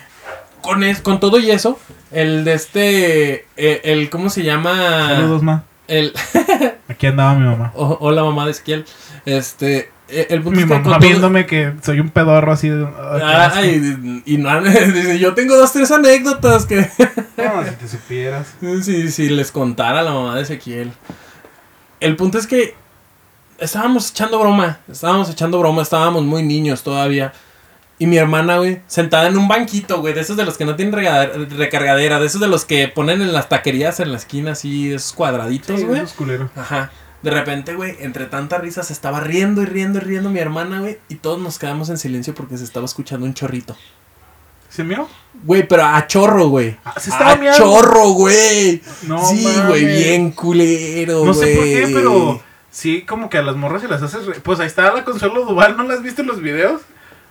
con, es- con todo y eso, el de este, eh, el, ¿cómo se llama? Saludos, ma. El, (laughs) Aquí andaba mi mamá. o- hola mamá de Esquiel. Este, eh, el punto Mi mamá todo- viéndome que soy un pedorro así de... Ay, y no, (laughs) yo tengo dos, tres anécdotas que... (laughs) No, si te supieras. Si, si les contara la mamá de Ezequiel. El punto es que estábamos echando broma. Estábamos echando broma. Estábamos muy niños todavía. Y mi hermana, güey, sentada en un banquito, güey, de esos de los que no tienen recargadera, de esos de los que ponen en las taquerías en la esquina, así, esos cuadraditos, Sí, güey. Ajá. De repente, güey, entre tanta risa se estaba riendo y riendo y riendo mi hermana, güey, y todos nos quedamos en silencio porque se estaba escuchando un chorrito. ¿Se miró? Güey, pero a chorro, güey. Ah, se estaba A meando. chorro, güey. No sí, mames. güey, bien culero, güey. No sé por qué, pero sí, como que a las morras se las haces. re- Pues ahí está la Consuelo Duval, ¿no la has visto en los videos?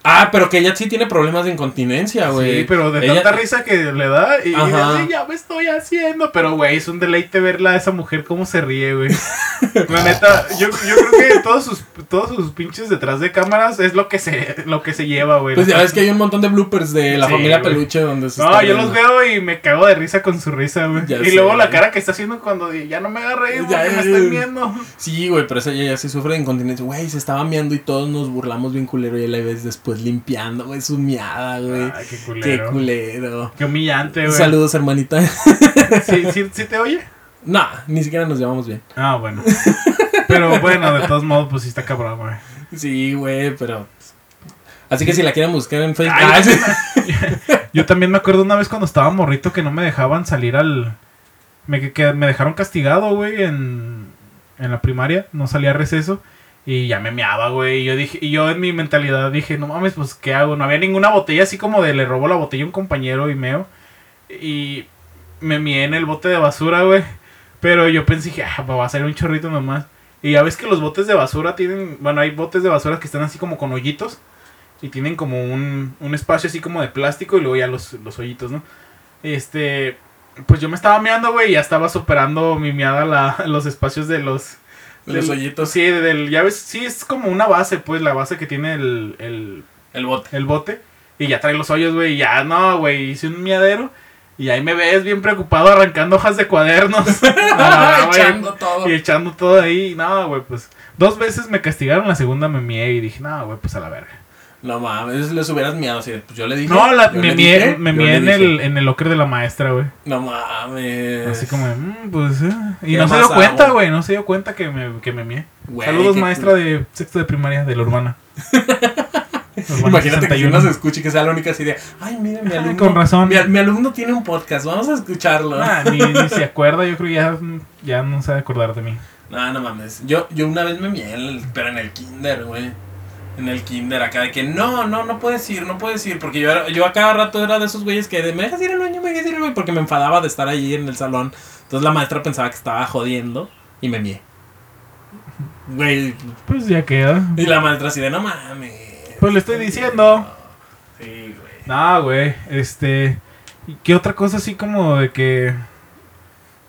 Ah, pero que ella sí tiene problemas de incontinencia, güey. Sí, pero de Ella- tanta risa que le da y dice, ya me estoy haciendo. Pero, güey, es un deleite verla a esa mujer cómo se ríe, güey. (laughs) La neta, yo, yo creo que todos sus, todos sus pinches detrás de cámaras es lo que se, lo que se lleva, güey. Pues ya ves que hay un montón de bloopers de la Sí, familia. Peluche donde se No, está yo los veo y me cago de risa con su risa, güey. Y sé, luego la cara que está haciendo cuando ya no me haga reír porque Ya, me ya, están viendo. Sí, güey, pero esa ella ya sí sufre de incontinencia. Güey, se estaba miando y todos nos burlamos bien culero y la ves después limpiando, güey, su miada, güey. Ay, qué Qué culero. culero. Qué humillante, güey. Saludos, hermanita. ¿Sí, sí, sí te oye? nah, ni siquiera nos llevamos bien. Ah, bueno. Pero bueno, de todos modos, pues sí está cabrón, güey. Sí, güey, pero. Así que si la quieren buscar en Facebook. Ay, Ah. (laughs) Yo también me acuerdo una vez cuando estaba morrito que no me dejaban salir al... Me, que me dejaron castigado, güey, en, en la primaria. No salía a receso. Y ya me meaba, güey. Y yo dije, y yo en mi mentalidad dije, no mames, pues ¿qué hago? No había ninguna botella así como de le robo la botella a un compañero y meo. Y me mié en el bote de basura, güey. Pero yo pensé que ah, va a salir un chorrito nomás. Y ya ves que los botes de basura tienen, bueno, hay botes de basura que están así como con hoyitos. Y tienen como un, un espacio así como de plástico y luego ya los, los hoyitos, ¿no? Este, pues yo me estaba meando, güey, y ya estaba superando mi meada la, (laughs) los espacios de los... De los hoyitos. Sí, del, ya ves, sí, es como una base, pues, la base que tiene el, el, El bote. el bote. Y ya trae los hoyos, güey, y ya, no, güey, hice un miadero. Y ahí me ves bien preocupado arrancando hojas de cuadernos. (laughs) No, Echando todo. y echando todo ahí. No, güey, pues. Dos veces me castigaron, la segunda me mié y dije, no, güey, pues a la verga. No mames, les hubieras miado así. Pues yo le dije. No, la- me mié, me mié en el, en el locker de la maestra, güey. No mames. Así como, de, "Mm, pues, eh". Y ¿Qué no se dio cuenta, güey, no se dio cuenta que me, que me mié. Saludos, maestra de sexto de primaria de la urbana. (laughs) Urbana Imagínate que si 61. uno se escuche que sea la única de, ay, mira, mi Ay, alumno. con razón. Mi, mi alumno tiene un podcast, vamos a escucharlo. Ah, ni, ni (laughs) se acuerda, yo creo que ya, ya no a acordar de mí. No, no mames. Yo, yo una vez me mié, pero en el kinder, güey. En el kinder acá de que no, no, no puedes ir, no puedes ir. Porque yo, era- yo a cada rato era de esos güeyes que de, me dejas ir al baño, me dejas ir al baño. Porque me enfadaba de estar allí en el salón. Entonces la maestra pensaba que estaba jodiendo y me mié. Güey. Pues ya queda. Y la maestra así de, no mames. Pues le estoy diciendo. Sí, güey. No, güey, este... ¿y ¿Qué otra cosa así como de que...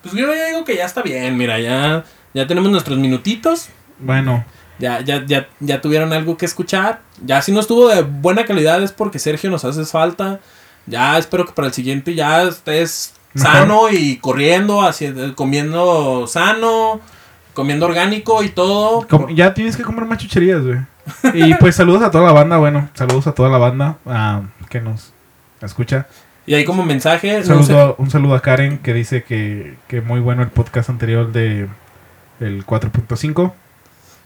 Pues yo ya digo que ya está bien, mira, ya, ya tenemos nuestros minutitos. Bueno, Ya, ya, ya, ya tuvieron algo que escuchar. Ya si no estuvo de buena calidad es porque Sergio nos hace falta. Ya espero que para el siguiente ya estés Mejor. sano y corriendo, haci- comiendo sano, comiendo orgánico y todo. ya tienes que comer más chucherías, güey. (laughs) Y pues saludos a toda la banda, bueno, saludos a toda la banda ah, que nos escucha. Y ahí como mensaje, Un no sé- saludo, un saludo a Karen que dice que, que muy bueno el podcast anterior de el 4.5.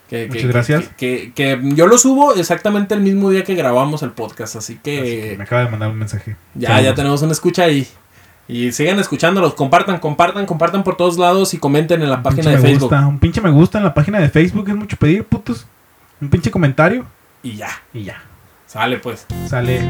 que, muchas que- gracias. Que, yo lo subo exactamente el mismo día que grabamos el podcast, así que, me acaba de mandar un mensaje. ya, Saludos. ya tenemos una escucha ahí. Y sigan escuchándolos, compartan, compartan, compartan por todos lados y comenten en la Un página de me Facebook. gusta, un pinche me gusta en la página de Facebook es mucho pedir, putos. Un pinche comentario Y ya, y ya. sale pues. Sale.